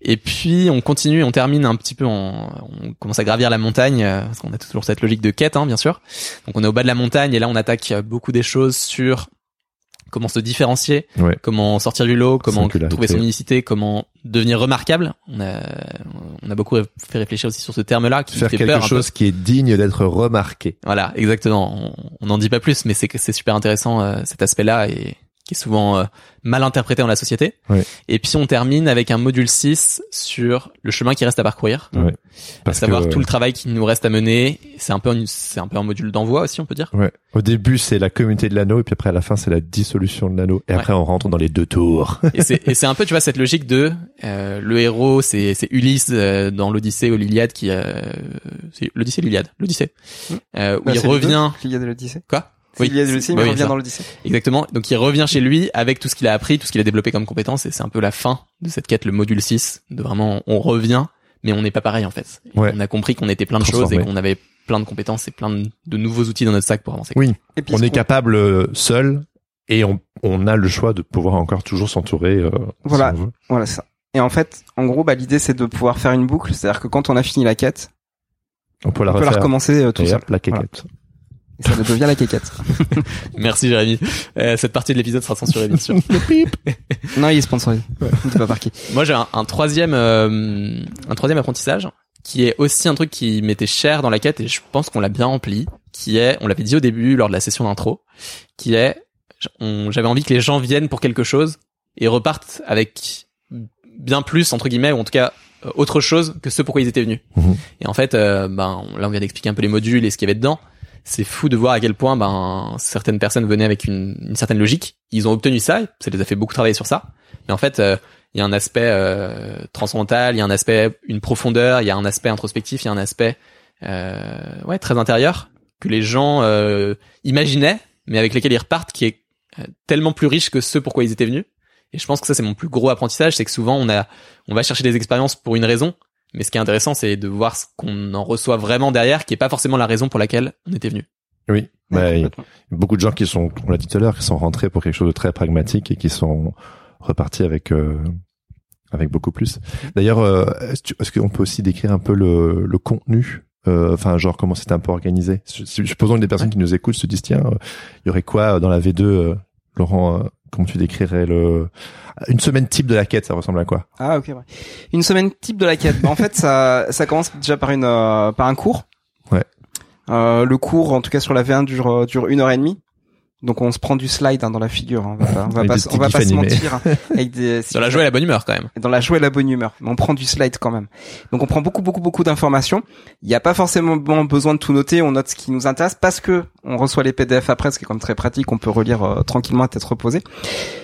Et puis on continue, on termine un petit peu, en, on commence à gravir la montagne euh, parce qu'on a toujours cette logique de quête, hein, bien sûr. Donc on est au bas de la montagne et là on attaque beaucoup des choses sur comment se différencier, comment sortir du lot, comment trouver son unicité, comment devenir remarquable. On a, on a beaucoup fait réfléchir aussi sur ce terme-là qui faire fait quelque chose qui est digne d'être remarqué. Voilà, exactement. On n'en dit pas plus, mais c'est c'est super intéressant euh, cet aspect-là et qui est souvent euh, mal interprété dans la société. Ouais. Et puis on termine avec un module 6 sur le chemin qui reste à parcourir, Ouais. à Parce savoir que, tout le travail qui nous reste à mener. C'est un peu c'est un peu un module d'envoi aussi, on peut dire. Ouais. Au début, c'est la communauté de l'anneau, et puis après, à la fin, c'est la dissolution de l'anneau. Et Ouais. après, on rentre dans les deux tours. Et c'est et c'est un peu tu vois cette logique de euh, le héros c'est c'est Ulysse euh, dans l'Odyssée ou l'Iliade qui euh, c'est l'Odyssée l'Iliade? l'Odyssée euh, où Bah, il revient L'Iliade et l'Odyssée. quoi? Oui. Bah oui, il revient ça. dans l'Odyssée. Exactement. Donc il revient chez lui avec tout ce qu'il a appris, tout ce qu'il a développé comme compétences, et c'est un peu la fin de cette quête, le module 6, de vraiment on revient, mais on n'est pas pareil en fait. Ouais. On a compris qu'on était plein de choses et qu'on avait plein de compétences et plein de, de nouveaux outils dans notre sac pour avancer. Oui. Et puis, on est capable euh, seul, et on, on a le choix de pouvoir encore toujours s'entourer. euh, Voilà. si. Voilà c'est ça. Et en fait, en gros, bah, l'idée c'est de pouvoir faire une boucle, c'est-à-dire que quand on a fini la quête, On peut la on peut la refaire. recommencer euh, tout et seul. hop, la quéquette. Et ça devient la quéquette. Merci Jérémy. Euh, cette partie de l'épisode sera censurée bien sûr. non, il est sponsorisé. Dis pas par qui. Moi j'ai un, un troisième euh, un troisième apprentissage qui est aussi un truc qui m'était cher dans la quête et je pense qu'on l'a bien rempli, qui est, on l'avait dit au début lors de la session d'intro, qui est, j'avais envie que les gens viennent pour quelque chose et repartent avec bien plus entre guillemets ou en tout cas euh, autre chose que ce pourquoi ils étaient venus. Mhm. Et en fait, euh, ben là on vient d'expliquer un peu les modules et ce qu'il y avait dedans. C'est fou de voir à quel point ben certaines personnes venaient avec une, une certaine logique. Ils ont obtenu ça, ça les a fait beaucoup travailler sur ça. Mais en fait, euh, il y a un aspect euh, transcendantal, il y a un aspect une profondeur, il y a un aspect introspectif, il y a un aspect euh, ouais très intérieur que les gens euh, imaginaient, mais avec lesquels ils repartent, qui est euh, tellement plus riche que ce pourquoi ils étaient venus. Et je pense que ça c'est mon plus gros apprentissage, c'est que souvent on a on va chercher des expériences pour une raison, mais ce qui est intéressant c'est de voir ce qu'on en reçoit vraiment derrière, qui est pas forcément la raison pour laquelle on était venu. Oui. Ouais, Bah, beaucoup de gens qui sont, on l'a dit tout à l'heure, qui sont rentrés pour quelque chose de très pragmatique et qui sont repartis avec euh, avec beaucoup plus. D'ailleurs, euh, est-ce qu'on peut aussi décrire un peu le, le contenu euh, Enfin, genre comment c'était un peu organisé? Je- Supposons que des personnes qui nous écoutent se disent tiens, euh, il y aurait quoi dans la V2 euh, Laurent, euh, comment tu décrirais le une semaine type de la quête Ça ressemble à quoi? Ah ok. Ouais. Une semaine type de la quête. Bah, en fait, ça ça commence déjà par une euh, par un cours. Ouais. Euh, le cours, en tout cas sur la V1, dure euh, dure une heure et demie. Donc on se prend du slide hein, dans la figure. hein. On va pas, on va pas, se- petits on va pas gifs se animés. mentir. hein. Avec des, Dans la joie et la bonne humeur quand même. dans la joie et la bonne humeur. Mais on prend du slide quand même. Donc on prend beaucoup beaucoup beaucoup d'informations. Il n'y a pas forcément besoin de tout noter. On note ce qui nous intéresse parce que on reçoit les PDF après, ce qui est quand même très pratique. On peut relire euh, tranquillement à tête reposée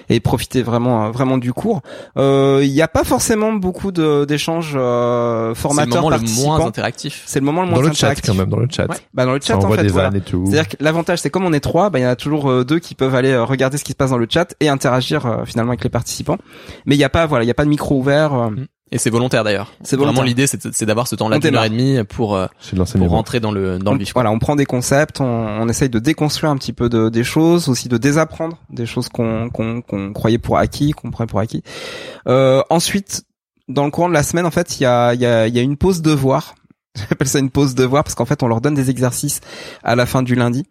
et profiter vraiment euh, vraiment du cours. Euh, Il n'y a pas forcément beaucoup de- d'échanges euh, C'est le formateurs moment le participants. moins interactif. C'est le moment le moins Dans le chat interactif. quand même, dans le chat. Ouais. Bah dans le Ça chat en fait. voilà. C'est-à-dire que l'avantage, c'est comme on est trois, bah, il y en a toujours euh, deux qui peuvent aller euh, regarder ce qui se passe dans le chat et interagir euh, finalement avec les participants. Mais il y a pas, voilà, il y a pas de micro ouvert. euh, Et c'est volontaire d'ailleurs. C'est Vraiment l'idée c'est d'avoir ce temps-là d'une heure et demie pour euh, de pour rentrer dans le dans on, le vif. voilà, on prend des concepts, on, on essaye de déconstruire un petit peu de, des choses, aussi de désapprendre des choses qu'on qu'on qu'on croyait pour acquis, qu'on prenait pour acquis. Euh, ensuite, dans le courant de la semaine, en fait, il y a, il y, a, il y a une pause devoir. J'appelle ça une pause devoir parce qu'en fait, on leur donne des exercices à la fin du lundi.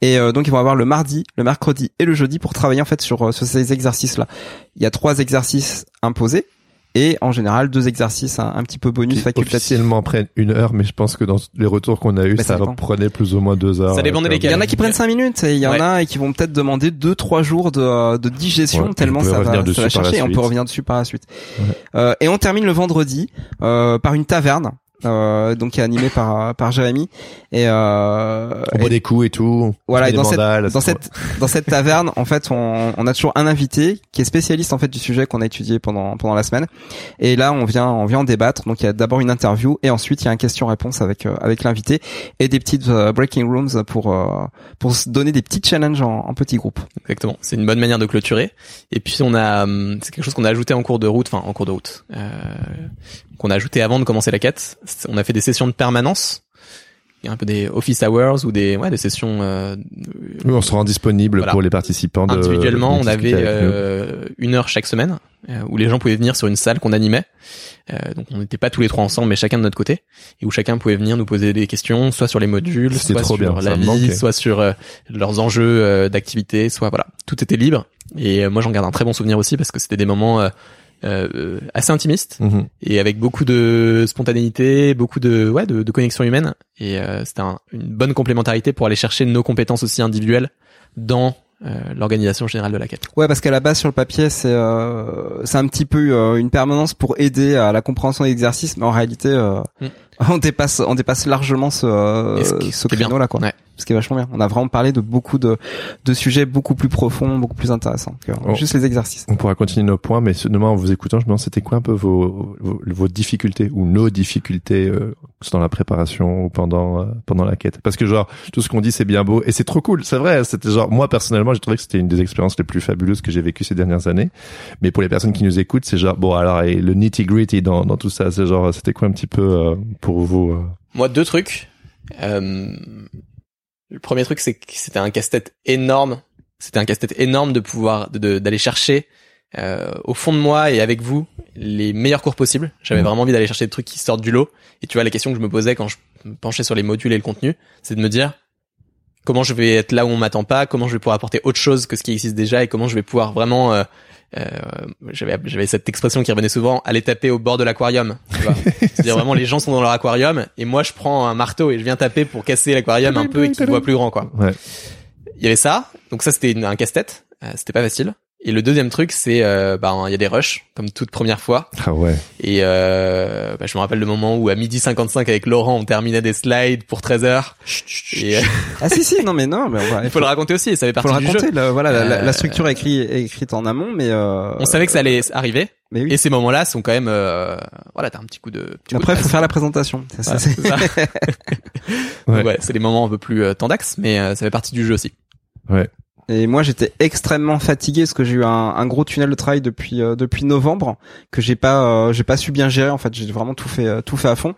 Et euh, donc ils vont avoir le mardi, le mercredi et le jeudi pour travailler en fait sur, euh, sur ces exercices-là. Il y a trois exercices imposés et en général deux exercices un, un petit peu bonus qui facultatifs. officiellement prennent une heure, mais je pense que dans les retours qu'on a eu, Bah, ça ça prenait plus ou moins deux heures. Ça dépendait Euh, lesquels. Il y en a qui prennent cinq minutes et il y en Ouais. a qui vont peut-être demander deux trois jours de, de digestion Ouais, tellement ça va, ça va chercher et on peut revenir dessus par la suite. Ouais. Euh, et on termine le vendredi euh, par une taverne. Euh, donc qui est animée par par Jérémy et, euh, On boit des coups et tout. voilà, et dans cette, mandales, dans cette, dans cette taverne, en fait, on, on a toujours un invité qui est spécialiste en fait du sujet qu'on a étudié pendant pendant la semaine. Et là, on vient on vient en débattre. Donc il y a d'abord une interview et ensuite il y a un question-réponse avec euh, avec l'invité et des petites euh, breaking rooms pour euh, pour se donner des petits challenges en, en petits groupes. Exactement. C'est une bonne manière de clôturer. Et puis on a, hum, c'est quelque chose qu'on a ajouté en cours de route, enfin en cours de route, euh, qu'on a ajouté avant de commencer la quête. On a fait des sessions de permanence, un peu des office hours ou des, ouais, des sessions euh, Oui, on se rend disponible Voilà. pour les participants. De, individuellement. On avait euh, une heure chaque semaine euh, où les gens pouvaient venir sur une salle qu'on animait. Euh, donc on n'était pas tous les trois ensemble, mais chacun de notre côté, et où chacun pouvait venir nous poser des questions, soit sur les modules, soit trop sur bien, la vie, soit sur leurs enjeux euh, d'activité, soit voilà, tout était libre. Et moi j'en garde un très bon souvenir aussi parce que c'était des moments euh, euh, assez intimistes Mhm. et avec beaucoup de spontanéité, beaucoup de ouais de, de connexion humaine et euh, c'était un- une bonne complémentarité pour aller chercher nos compétences aussi individuelles dans euh, l'organisation générale de la quête. Ouais, parce qu'à la base sur le papier, c'est euh, c'est un petit peu euh, une permanence pour aider à la compréhension des exercices, mais en réalité, euh, Mm. on dépasse on dépasse largement ce euh, ce qui- ce créneau là quoi. Ouais. Ce qui est vachement bien. On a vraiment parlé de beaucoup de de sujets beaucoup plus profonds, beaucoup plus intéressants que Oh. juste les exercices. On pourra continuer nos points, mais seulement en vous écoutant, je me demande c'était quoi un peu vos, vos, vos difficultés ou nos difficultés euh, dans la préparation ou pendant euh, pendant la quête? Parce que genre tout ce qu'on dit c'est bien beau et c'est trop cool, c'est vrai. C'était genre moi personnellement j'ai trouvé que c'était une des expériences les plus fabuleuses que j'ai vécues ces dernières années. Mais pour les personnes qui nous écoutent, c'est genre bon alors et le nitty gritty dans dans tout ça, c'est genre c'était quoi un petit peu euh, pour vous euh, Moi, deux trucs. Euh, le premier truc, c'est que c'était un casse-tête énorme. C'était un casse-tête énorme de pouvoir de- de- d'aller chercher euh, au fond de moi et avec vous les meilleurs cours possibles. J'avais Mhm. vraiment envie d'aller chercher des trucs qui sortent du lot. Et tu vois, la question que je me posais quand je me penchais sur les modules et le contenu, c'est de me dire comment je vais être là où on m'attend pas, comment je vais pouvoir apporter autre chose que ce qui existe déjà et comment je vais pouvoir vraiment euh, j'avais j'avais cette expression qui revenait souvent aller taper au bord de l'aquarium c'est-à-dire vraiment les gens sont dans leur aquarium et moi je prends un marteau et je viens taper pour casser l'aquarium un peu et qu'ils voient plus grand quoi. Ouais. il y avait ça donc ça c'était un casse-tête. Euh, c'était pas facile et le deuxième truc c'est euh, ben il y a des rushs comme toute première fois ah ouais. et euh, bah, je me rappelle le moment où à midi 55 avec Laurent on terminait des slides pour 13 heures et euh, Ah si si non mais non mais on va il faut le raconter aussi ça fait faut partie le du jeu raconter. là, voilà la- la, la Euh, structure est écrite écrite en amont, mais euh, on savait que ça allait arriver Mais oui. et ces moments-là sont quand même euh, voilà t'as un petit coup de petit coup de Après, il faut faire la présentation. Ça, c'est-. Ouais. Donc, ouais, c'est les moments un peu plus euh, tendax, mais euh, ça fait partie du jeu aussi. Et moi, j'étais extrêmement fatigué parce que j'ai eu un, un gros tunnel de travail depuis euh, depuis novembre que j'ai pas euh, j'ai pas su bien gérer. En fait, j'ai vraiment tout fait euh, tout fait à fond.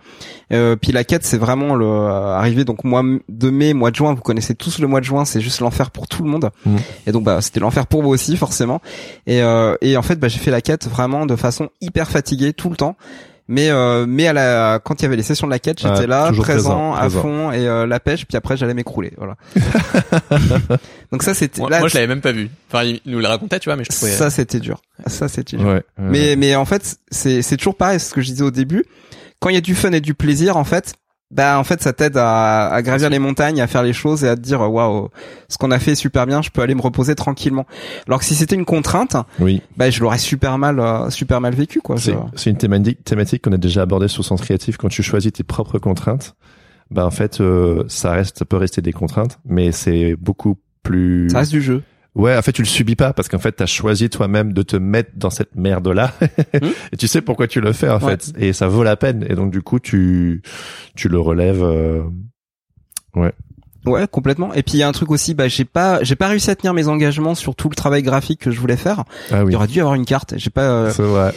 Euh, puis la quête, c'est vraiment le euh, arrivé. Donc mois de mai, mois de juin, vous connaissez tous le mois de juin, c'est juste l'enfer pour tout le monde. Mhm. Et donc bah c'était l'enfer pour vous aussi forcément. Et euh, et en fait, bah, j'ai fait la quête vraiment de façon hyper fatiguée tout le temps. Mais euh, mais à la quand il y avait les sessions de la quête, j'étais là présent, présent, à présent. fond et euh, la pêche. Puis après, j'allais m'écrouler. Voilà. donc ça c'était Moi, là, moi, je l'avais même pas vu. Enfin, il nous le racontait, tu vois, mais je trouvais. ça c'était dur. Ça c'était dur. Ouais. ouais. Mais mais en fait c'est c'est toujours pareil, c'est ce que je disais au début. Quand il y a du fun et du plaisir en fait, bah en fait ça t'aide à, à gravir les montagnes, à faire les choses et à te dire waouh, ce qu'on a fait est super bien, je peux aller me reposer tranquillement. Alors que si c'était une contrainte, oui. bah je l'aurais super mal euh, super mal vécu quoi. C'est une thématique, thématique qu'on a déjà abordée sur Sens Créatif. Quand tu choisis tes propres contraintes, bah en fait, euh, ça reste, ça peut rester des contraintes, mais c'est beaucoup plus. Ça reste du jeu. Ouais, en fait, tu le subis pas parce qu'en fait, t'as choisi toi-même de te mettre dans cette merde-là, et tu sais pourquoi tu le fais en Ouais. fait, et ça vaut la peine. Et donc du coup, tu tu le relèves. euh, Ouais, complètement. Et puis il y a un truc aussi, bah j'ai pas j'ai pas réussi à tenir mes engagements sur tout le travail graphique que je voulais faire. Ah oui, Il aurait dû y avoir une carte. J'ai pas. euh, c'est vrai.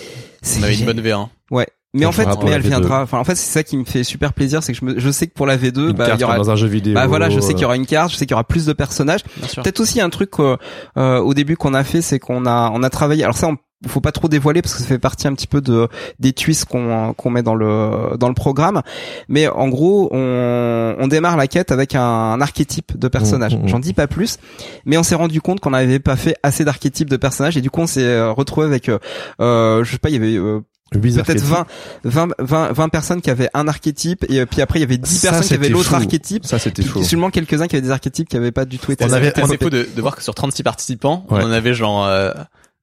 On avait une bonne V1. Ouais. Mais en fait, mais elle V2. viendra. Enfin, en fait, c'est ça qui me fait super plaisir, c'est que je, me, je sais que pour la V2, Une bah, carte il y aura dans un jeu vidéo. Bah voilà, je sais qu'il y aura une carte, je sais qu'il y aura plus de personnages. Bien sûr. Peut-être aussi un truc euh, euh, au début qu'on a fait, c'est qu'on a on a travaillé. Alors ça, on faut pas trop dévoiler parce que ça fait partie un petit peu de des twists qu'on qu'on met dans le dans le programme. Mais en gros, on, on démarre la quête avec un, un archétype de personnage. Mmh, mmh, mmh. J'en dis pas plus, mais on s'est rendu compte qu'on n'avait pas fait assez d'archétypes de personnages et du coup on s'est euh, retrouvé avec euh, euh, je sais pas, il y avait euh, peut-être archétypes. 20, 20 20 20 personnes qui avaient un archétype et euh, puis après il y avait 10 Ça, personnes qui avaient l'autre archétype. Ça, c'était fou. Seulement quelques-uns qui avaient des archétypes qui avaient pas du tout été. On avait- assez on de, de voir que sur 36 participants, Ouais. on en avait genre euh,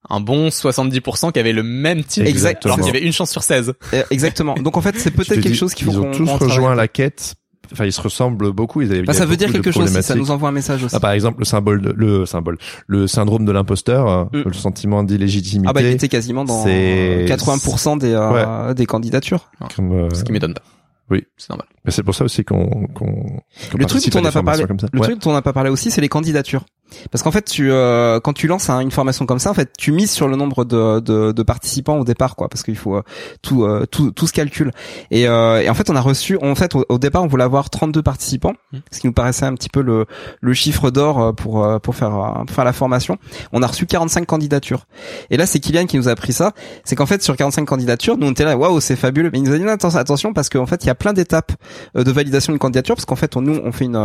un bon 70% qui avaient le même type. Exactement. Alors qu'il y avait une chance sur 16. Euh, Exactement. Donc en fait, c'est peut-être quelque dis, chose qu'il faut Ils ont tous rejoint la quête. Enfin, ils se ressemblent beaucoup. Ils avaient, Bah, ça a veut dire quelque chose si ça nous envoie un message aussi. Ah, par exemple, le symbole, de, le symbole, le syndrome de l'imposteur, euh, Mm. le sentiment d'illégitimité. Ah bah il était quasiment dans c'est- 80% des euh, des candidatures. comme, euh, Ce qui m'étonne pas. Oui. C'est normal. mais c'est pour ça aussi qu'on, qu'on, Le truc dont on n'a pas parlé, formations comme ça. le Ouais. truc dont on n'a pas parlé aussi, c'est les candidatures. Parce qu'en fait, tu euh, quand tu lances un- une formation comme ça, en fait, tu mises sur le nombre de, de, de participants au départ, quoi, parce qu'il faut euh, tout, euh, tout tout se calcule. Et, euh, et en fait, on a reçu, en fait, au, au départ, on voulait avoir 32 participants, Mmh. ce qui nous paraissait un petit peu le le chiffre d'or euh, pour pour faire pour faire la formation. On a reçu 45 candidatures. Et là, c'est Kylian qui nous a appris ça. C'est qu'en fait, sur 45 candidatures, nous on était là, waouh, c'est fabuleux. Mais il nous a dit attention, attention, parce qu'en fait, il y a plein d'étapes de validation de candidature, parce qu'en fait, on, nous, on fait une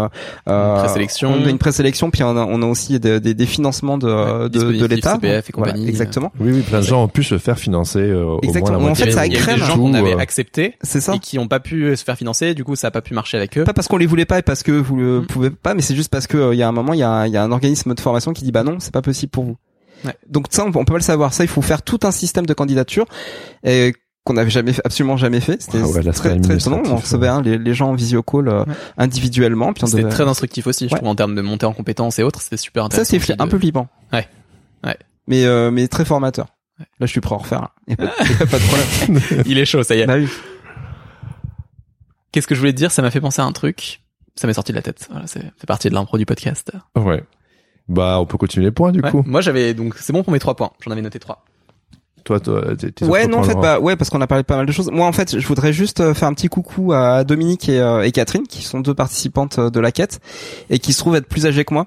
euh, présélection. on fait une présélection, puis on a, on a aussi des, des, des financements de, Ouais, de, de l'État. CPF et Voilà, compagnie. exactement. Oui, oui, plein de gens ont pu se faire financer euh, au moins Exactement. la En fait, ça il y a des gens qu'on avait euh, acceptés C'est ça. et qui ont pas pu se faire financer, du coup ça a pas pu marcher avec eux. Pas parce qu'on les voulait pas et parce que vous le Mm. pouvez pas, mais c'est juste parce que euh, il y a un moment, il y a, un- y a un organisme de formation qui dit bah non, c'est pas possible pour vous. Ouais. Donc ça, on, peut- on peut pas le savoir. Ça, il faut faire tout un système de candidature et qu'on n'avait jamais fait, absolument jamais fait. C'était Ah ouais, très très étonnant. On recevait hein, les, les gens en visio call euh, Ouais. individuellement, puis C'était devait. très instructif aussi, je Ouais. trouve, en termes de montée en compétences et autres, c'était super Ça, intéressant. c'est aussi fli- un peu flippant. Ouais. Ouais. Mais euh, mais très formateur. Là, je suis prêt à en refaire. Il y a pas, y a pas de problème. Il est chaud, ça y est. bah oui. Qu'est-ce que je voulais te dire? Ça m'a fait penser à un truc. Ça m'est sorti de la tête. Voilà, c'est fait partie de l'impro du podcast. Ouais. Bah, on peut continuer les points du Ouais. coup. Moi, j'avais donc c'est bon pour mes trois points. J'en avais noté trois. Toi, toi, Ouais, non, en fait, bah, ouais, parce qu'on a parlé de pas mal de choses. Moi, en fait, je voudrais juste euh, faire un petit coucou à Dominique et, euh, et Catherine, qui sont deux participantes euh, de la quête et qui se trouvent être plus âgées que moi.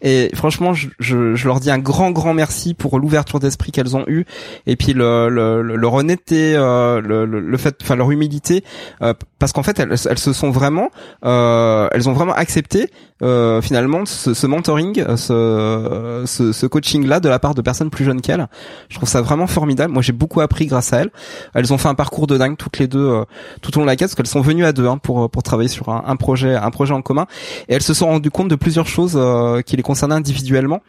Et franchement, je, je, je leur dis un grand, grand merci pour l'ouverture d'esprit qu'elles ont eue et puis le, le, le- leur honnêteté, euh, le, le, fait, enfin leur humilité, euh, parce qu'en fait, elles, elles se sont vraiment, euh, elles ont vraiment accepté euh, finalement ce, ce mentoring, euh, ce, ce, ce coaching-là de la part de personnes plus jeunes qu'elles. Je trouve ça vraiment formidable. Moi, j'ai beaucoup appris grâce à elles. Elles ont fait un parcours de dingue toutes les deux euh, tout au long de la quête, parce qu'elles sont venues à deux hein, pour pour travailler sur un, un projet, un projet en commun. Et elles se sont rendues compte de plusieurs choses euh, qui les concernaient individuellement.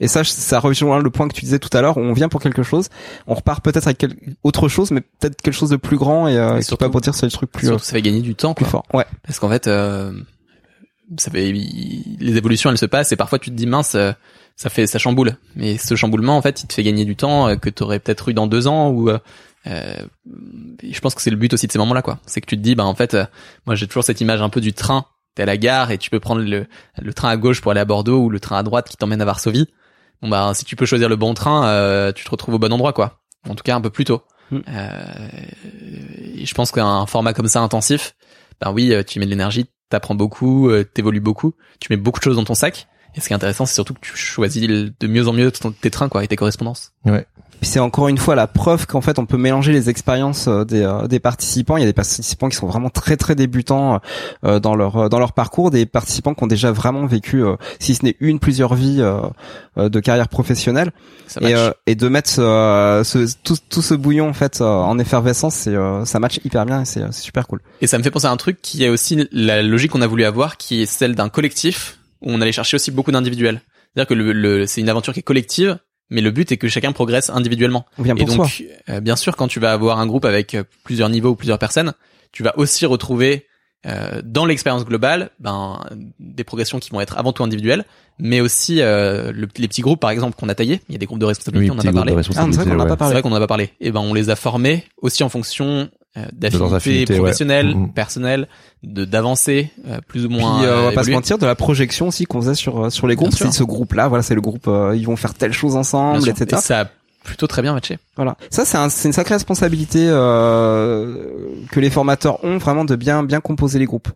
Et ça, ça rejoint le point que tu disais tout à l'heure. où On vient pour quelque chose, on repart peut-être avec autre chose, mais peut-être quelque chose de plus grand et, euh, Et qui surtout- peut aboutir sur des trucs plus Surtout, ça fait gagner du temps, plus quoi. forts. Ouais. Parce qu'en fait, euh, ça fait les évolutions, elles se passent et parfois tu te dis mince, euh, ça fait ça chamboule. Mais ce chamboulement, en fait, il te fait gagner du temps euh, que t'aurais peut-être eu dans deux ans ou. euh, euh, je pense que c'est le but aussi de ces moments-là, quoi. C'est que tu te dis, bah en fait, euh, moi j'ai toujours cette image un peu du train. T'es à la gare et tu peux prendre le, le train à gauche pour aller à Bordeaux ou le train à droite qui t'emmène à Varsovie. Bon bah si tu peux choisir le bon train, euh, tu te retrouves au bon endroit, quoi. En tout cas un peu plus tôt. Mm. Euh, et je pense qu'un format comme ça intensif, ben oui, euh, tu mets de l'énergie, t'apprends beaucoup, euh, t'évolues beaucoup, tu mets beaucoup de choses dans ton sac. Et ce qui est intéressant, c'est surtout que tu choisis de mieux en mieux tes trains, quoi, et tes correspondances. Puis c'est encore une fois la preuve qu'en fait on peut mélanger les expériences euh, des, euh, des participants. Il y a des participants qui sont vraiment très très débutants euh, dans leur dans leur parcours, des participants qui ont déjà vraiment vécu, si ce n'est une, plusieurs vies de carrière professionnelle. Et, et de mettre ce, tout, tout ce bouillon en fait en effervescence, c'est ça match hyper bien et c'est c'est super cool. Et ça me fait penser à un truc qui est aussi la logique qu'on a voulu avoir, qui est celle d'un collectif, où on allait chercher aussi beaucoup d'individuels. C'est-à-dire que le, le- c'est une aventure qui est collective, mais le but est que chacun progresse individuellement. Et pour soi. donc, euh, bien sûr, quand tu vas avoir un groupe avec euh, plusieurs niveaux ou plusieurs personnes, tu vas aussi retrouver euh, dans l'expérience globale ben, des progressions qui vont être avant tout individuelles, mais aussi euh, le- les petits groupes, par exemple, qu'on a taillés. Il y a des groupes de responsabilité, Oui, on en petit a groupe parlé. Ah, c'est vrai qu'on n'a ouais. pas C'est parlé. vrai qu'on en a pas parlé. Et ben, on les a formés aussi en fonction euh, leurs d'affinités affinités, ouais. professionnelles, personnelles, de d'avancer euh, plus ou Puis moins. euh, on va euh, pas se mentir de la projection aussi qu'on faisait sur euh, sur les groupes. C'est ce groupe là, voilà, c'est le groupe. euh, ils vont faire telle chose ensemble, etc. Et ça a plutôt très bien matché. Voilà. Ça, c'est un, c'est une sacrée responsabilité euh, que les formateurs ont vraiment de bien bien composer les groupes.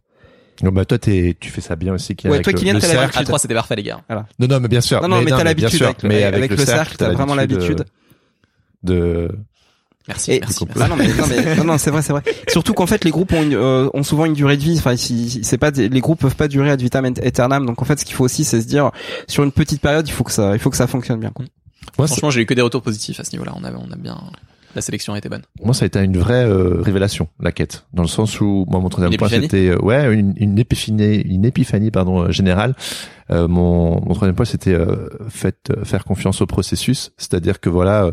Non, bah, toi, t'es, tu fais ça bien aussi. Kylian, Ouais, avec toi, t'as cercle. l'habitude. À 3 c'était parfait, les gars. Non, non, mais bien sûr. Non, non, mais, t'as l'habitude sûr, avec, mais avec, le cercle, t'as vraiment l'habitude. De, Merci. Et merci, ah merci. non mais non mais non, non, c'est vrai c'est vrai. Surtout qu'en fait les groupes ont, une, euh, ont souvent une durée de vie. Enfin si, c'est pas des- les groupes peuvent pas durer ad vitam aeternam. Donc en fait ce qu'il faut aussi c'est se dire sur une petite période il faut que ça il faut que ça fonctionne bien. Quoi. moi, Franchement, j'ai eu que des retours positifs à ce niveau-là. On a, on a bien. La sélection a été bonne. moi, ça a été une vraie euh, révélation, la quête, dans le sens où moi, mon troisième point, c'était euh, ouais une, une épiphanie, une épiphanie pardon euh, générale. Euh, mon, mon troisième point, c'était euh, faites, euh, faire confiance au processus, c'est-à-dire que voilà.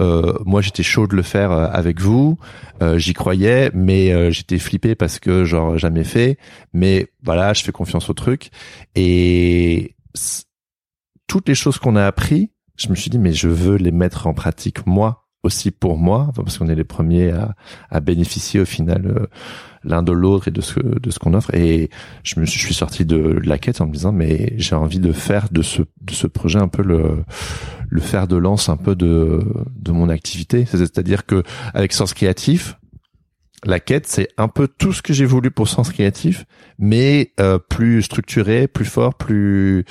Euh, moi j'étais chaud de le faire euh, avec vous, euh, j'y croyais, mais j'étais flippé parce que genre jamais fait. Mais voilà, je fais confiance au truc et toutes les choses qu'on a appris, je me suis dit mais je veux les mettre en pratique moi aussi pour moi, parce qu'on est les premiers à, à bénéficier au final l'un de l'autre et de ce de ce qu'on offre. Et je me suis, je suis sorti de la quête en me disant mais j'ai envie de faire de ce de ce projet un peu le le fer de lance un peu de de mon activité. C'est-à-dire que avec Sens Créatif, la quête, c'est un peu tout ce que j'ai voulu pour Sens Créatif, mais euh, plus structuré, plus fort, plus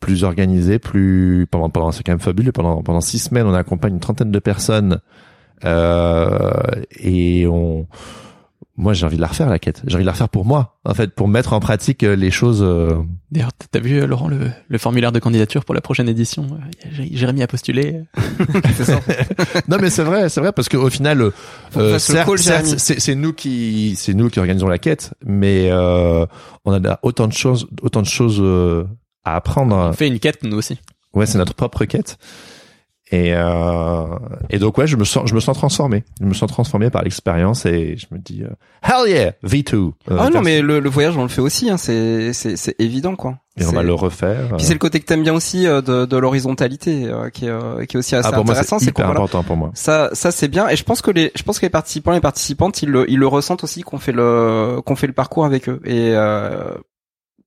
plus organisé, plus pendant pendant c'est quand même fabuleux. Pendant pendant six semaines, on accompagne une trentaine de personnes euh, et on moi j'ai envie de la refaire la quête. J'ai envie de la refaire pour moi, en fait, pour mettre en pratique euh, les choses. euh, D'ailleurs, t'as vu, euh, Laurent, le, le formulaire de candidature pour la prochaine édition Jérémy a postulé. C'est ça. non mais c'est vrai, c'est vrai parce qu'au final, euh, c'est c'est nous qui, c'est nous qui organisons la quête, mais euh, on a autant de choses, autant de choses euh, à apprendre. On fait une quête, nous aussi. Ouais, c'est notre propre quête. Et euh, et donc ouais, je me sens, je me sens transformé. Je me sens transformé par l'expérience et je me dis, euh, hell yeah, V2. Euh, Ah non, mais le, le voyage, on le fait aussi. Hein, c'est c'est c'est évident, quoi. et on va le refaire. Puis c'est le côté que t'aimes bien aussi euh, de, de l'horizontalité, euh, qui est euh, qui est aussi assez ah, pour intéressant. c'est voilà, important pour moi. ça ça c'est bien. Et je pense que les je pense que les participants, les participantes, ils le ils le ressentent aussi qu'on fait le qu'on fait le parcours avec eux. Et euh,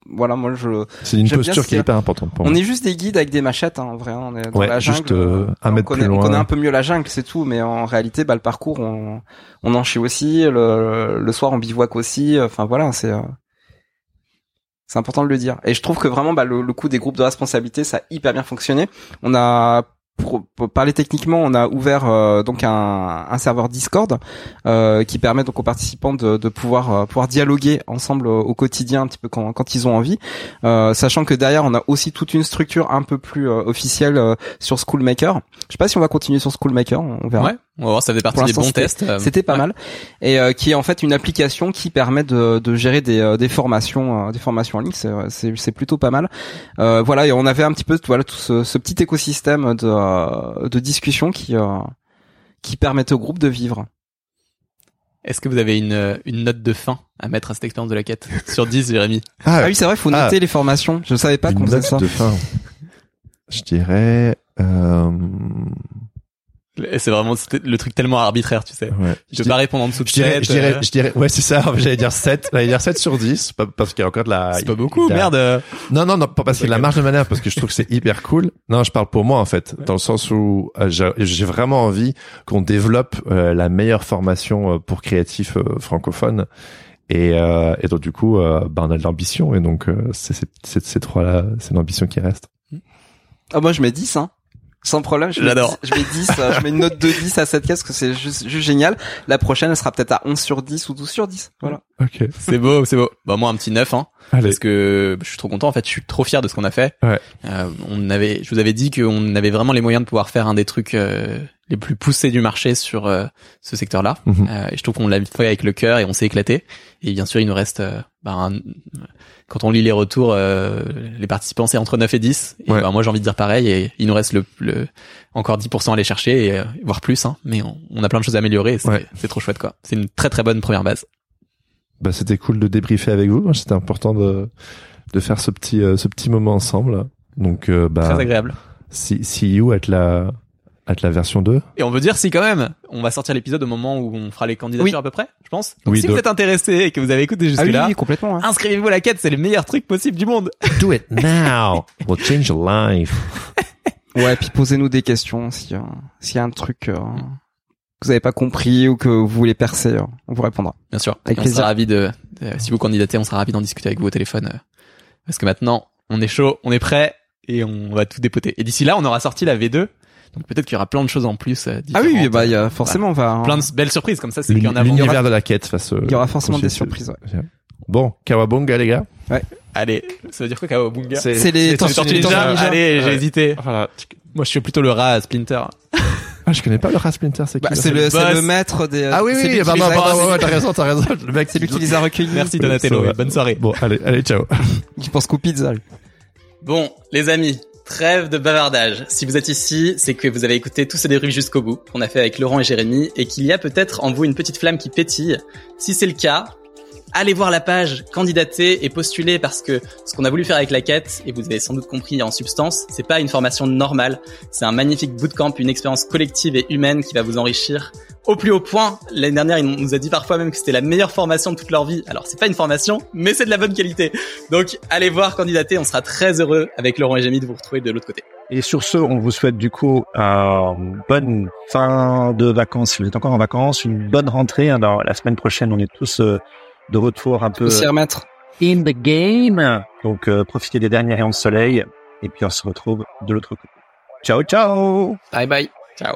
voilà, moi je C'est une posture qui est hyper importante pour on moi. est juste des guides avec des machettes, hein, en vrai. hein, on est dans Ouais, la jungle. juste, euh, un on mètre connaît, plus on loin. connaît un peu mieux la jungle, c'est tout. Mais en réalité, bah, le parcours, on, on en chie aussi. Le, le soir, on bivouac aussi. Enfin voilà, c'est euh, c'est important de le dire. Et je trouve que vraiment, bah, le, le coup des groupes de responsabilité, ça a hyper bien fonctionné. On a pour, parler techniquement, on a ouvert euh, donc un, serveur Discord euh, qui permet donc aux participants de, pouvoir euh, pouvoir dialoguer ensemble au, quotidien un petit peu quand, ils ont envie, sachant que derrière on a aussi toute une structure un peu plus officielle sur Schoolmaker. Je sais pas si on va continuer sur Schoolmaker, on on verra. On va voir, ça fait partie des bons c'était- tests. euh, C'était pas ouais. mal et euh, qui est en fait une application qui permet de, de gérer des, euh, des formations euh, des formations en ligne c'est c'est c'est plutôt pas mal euh, voilà et on avait un petit peu voilà tout ce, ce petit écosystème de euh, de discussion qui euh, qui permettait au groupe de vivre Est-ce que vous avez une, euh, une note de fin à mettre à cette expérience de la quête Sur 10, Jérémy. ah oui c'est vrai faut Ah. noter les formations je savais pas qu'on faisait note ça de fin. Je dirais. Euh, C'est vraiment c'était le truc tellement arbitraire, tu sais. ouais. Je peux pas répondre en dessous de Je dirais, 7, je dirais, euh, je dirais, ouais, c'est ça. J'allais dire 7. J'allais dire 7 sur 10. pas- Parce qu'il y a encore de la. C'est pas il- beaucoup, merde. Non, non, non, pas parce qu'il y a de la marge de manœuvre, parce que je trouve que c'est hyper cool. Non, je parle pour moi, en fait. Dans le sens où euh, j'ai vraiment envie qu'on développe euh, la meilleure formation euh, pour créatifs euh, francophones. Et, euh, et donc, du coup, euh, bah, on a de l'ambition. Et donc, euh, c'est c'est- c'est- ces trois-là, c'est l'ambition qui reste. ah moi je mets 10 hein sans problème, je mets J'adore. 10, je mets 10, euh, je mets une note de 10 à cette case parce que c'est juste, juste génial. La prochaine, elle sera peut-être à 11 sur 10 ou 12 sur 10. Voilà. Ok. C'est beau, c'est beau. Bah moi un petit 9 hein. Allez. Parce que je suis trop content en fait, je suis trop fier de ce qu'on a fait. Ouais. Euh, on avait je vous avais dit qu'on avait vraiment les moyens de pouvoir faire un des trucs euh, les plus poussés du marché sur euh, ce secteur-là. Mhm. Euh, et je trouve qu'on l'a fait avec le cœur et on s'est éclaté. Et bien sûr, il nous reste euh, un- quand on lit les retours euh, les participants c'est entre 9 et 10 et Ouais. bah, moi j'ai envie de dire pareil et il nous reste le, le encore 10% à aller chercher et euh, voire plus hein, mais on, on a plein de choses à améliorer c'est Ouais. trop chouette quoi. C'est une très très bonne première base. Bah, c'était cool de débriefer avec vous. C'était important de, de faire ce petit, ce petit moment ensemble. Donc, euh, bah, Très agréable. you at la, at la version 2. Et on veut dire si quand même, on va sortir l'épisode au moment où on fera les candidatures Oui. à peu près, je pense. Donc Oui, si vous êtes intéressé et que vous avez écouté Ah oui, jusque-là, oui, complètement. hein. inscrivez-vous à la quête, c'est le meilleur truc possible du monde. Do it now. We'll change your life. Ouais, puis posez-nous des questions s'il y a, s'il y a un truc euh, que vous avez pas compris ou que vous voulez percer, euh, on vous répondra. Bien sûr. Avec Et on plaisir. sera ravi de, de- si vous candidatez, on sera ravi d'en discuter avec vous au téléphone. euh, parce que maintenant, on est chaud, on est prêt et on va tout dépoter. Et d'ici là, on aura sorti la V2. Donc peut-être qu'il y aura plein de choses en plus. euh, Ah oui, bah il y euh, a forcément, on va, plein de belles surprises comme ça, c'est L'uni- qu'il y en a. L'univers de la quête face. il y aura forcément des surprises. Ouais. Bon, Kawabonga, les gars. Allez, ça veut dire quoi, Kawabunga C'est les Tortues tortues Ninja. ninja. Allez, j'ai Ouais. hésité. Voilà. Moi, je suis plutôt le rat à Splinter. Ah, je connais pas le rat Splinter, c'est qui Bah, c'est le, le c'est boss. le maître des. Ah oui, oui, les a- pardon, ouais, t'as raison, t'as raison. Le mec, C'est lui qui les a recueillis. Merci Donatello. Bonne soirée. Bon, allez, allez, ciao. Qui pense qu'aux pizzas. lui. Bon, les amis, trêve de bavardage. Si vous êtes ici, c'est que vous avez écouté tout ce débrief jusqu'au bout qu'on a fait avec Laurent et Jérémy et qu'il y a peut-être en vous une petite flamme qui pétille. Si c'est le cas, allez voir la page, candidater et postuler parce que ce qu'on a voulu faire avec la quête, et vous avez sans doute compris en substance, c'est pas une formation normale. C'est un magnifique bootcamp, une expérience collective et humaine qui va vous enrichir au plus haut point. L'année dernière, il nous a dit parfois même que c'était la meilleure formation de toute leur vie. Alors, c'est pas une formation, mais c'est de la bonne qualité. Donc, allez voir, candidater. On sera très heureux avec Laurent et Jémy de vous retrouver de l'autre côté. Et sur ce, on vous souhaite du coup une bonne fin de vacances si vous êtes encore en vacances, une bonne rentrée. Alors la semaine prochaine, on est tous euh, de retour un peu s'y remettre. in the game. Donc euh, profitez des derniers rayons de soleil et puis on se retrouve de l'autre côté. Ciao ciao Bye bye. Ciao.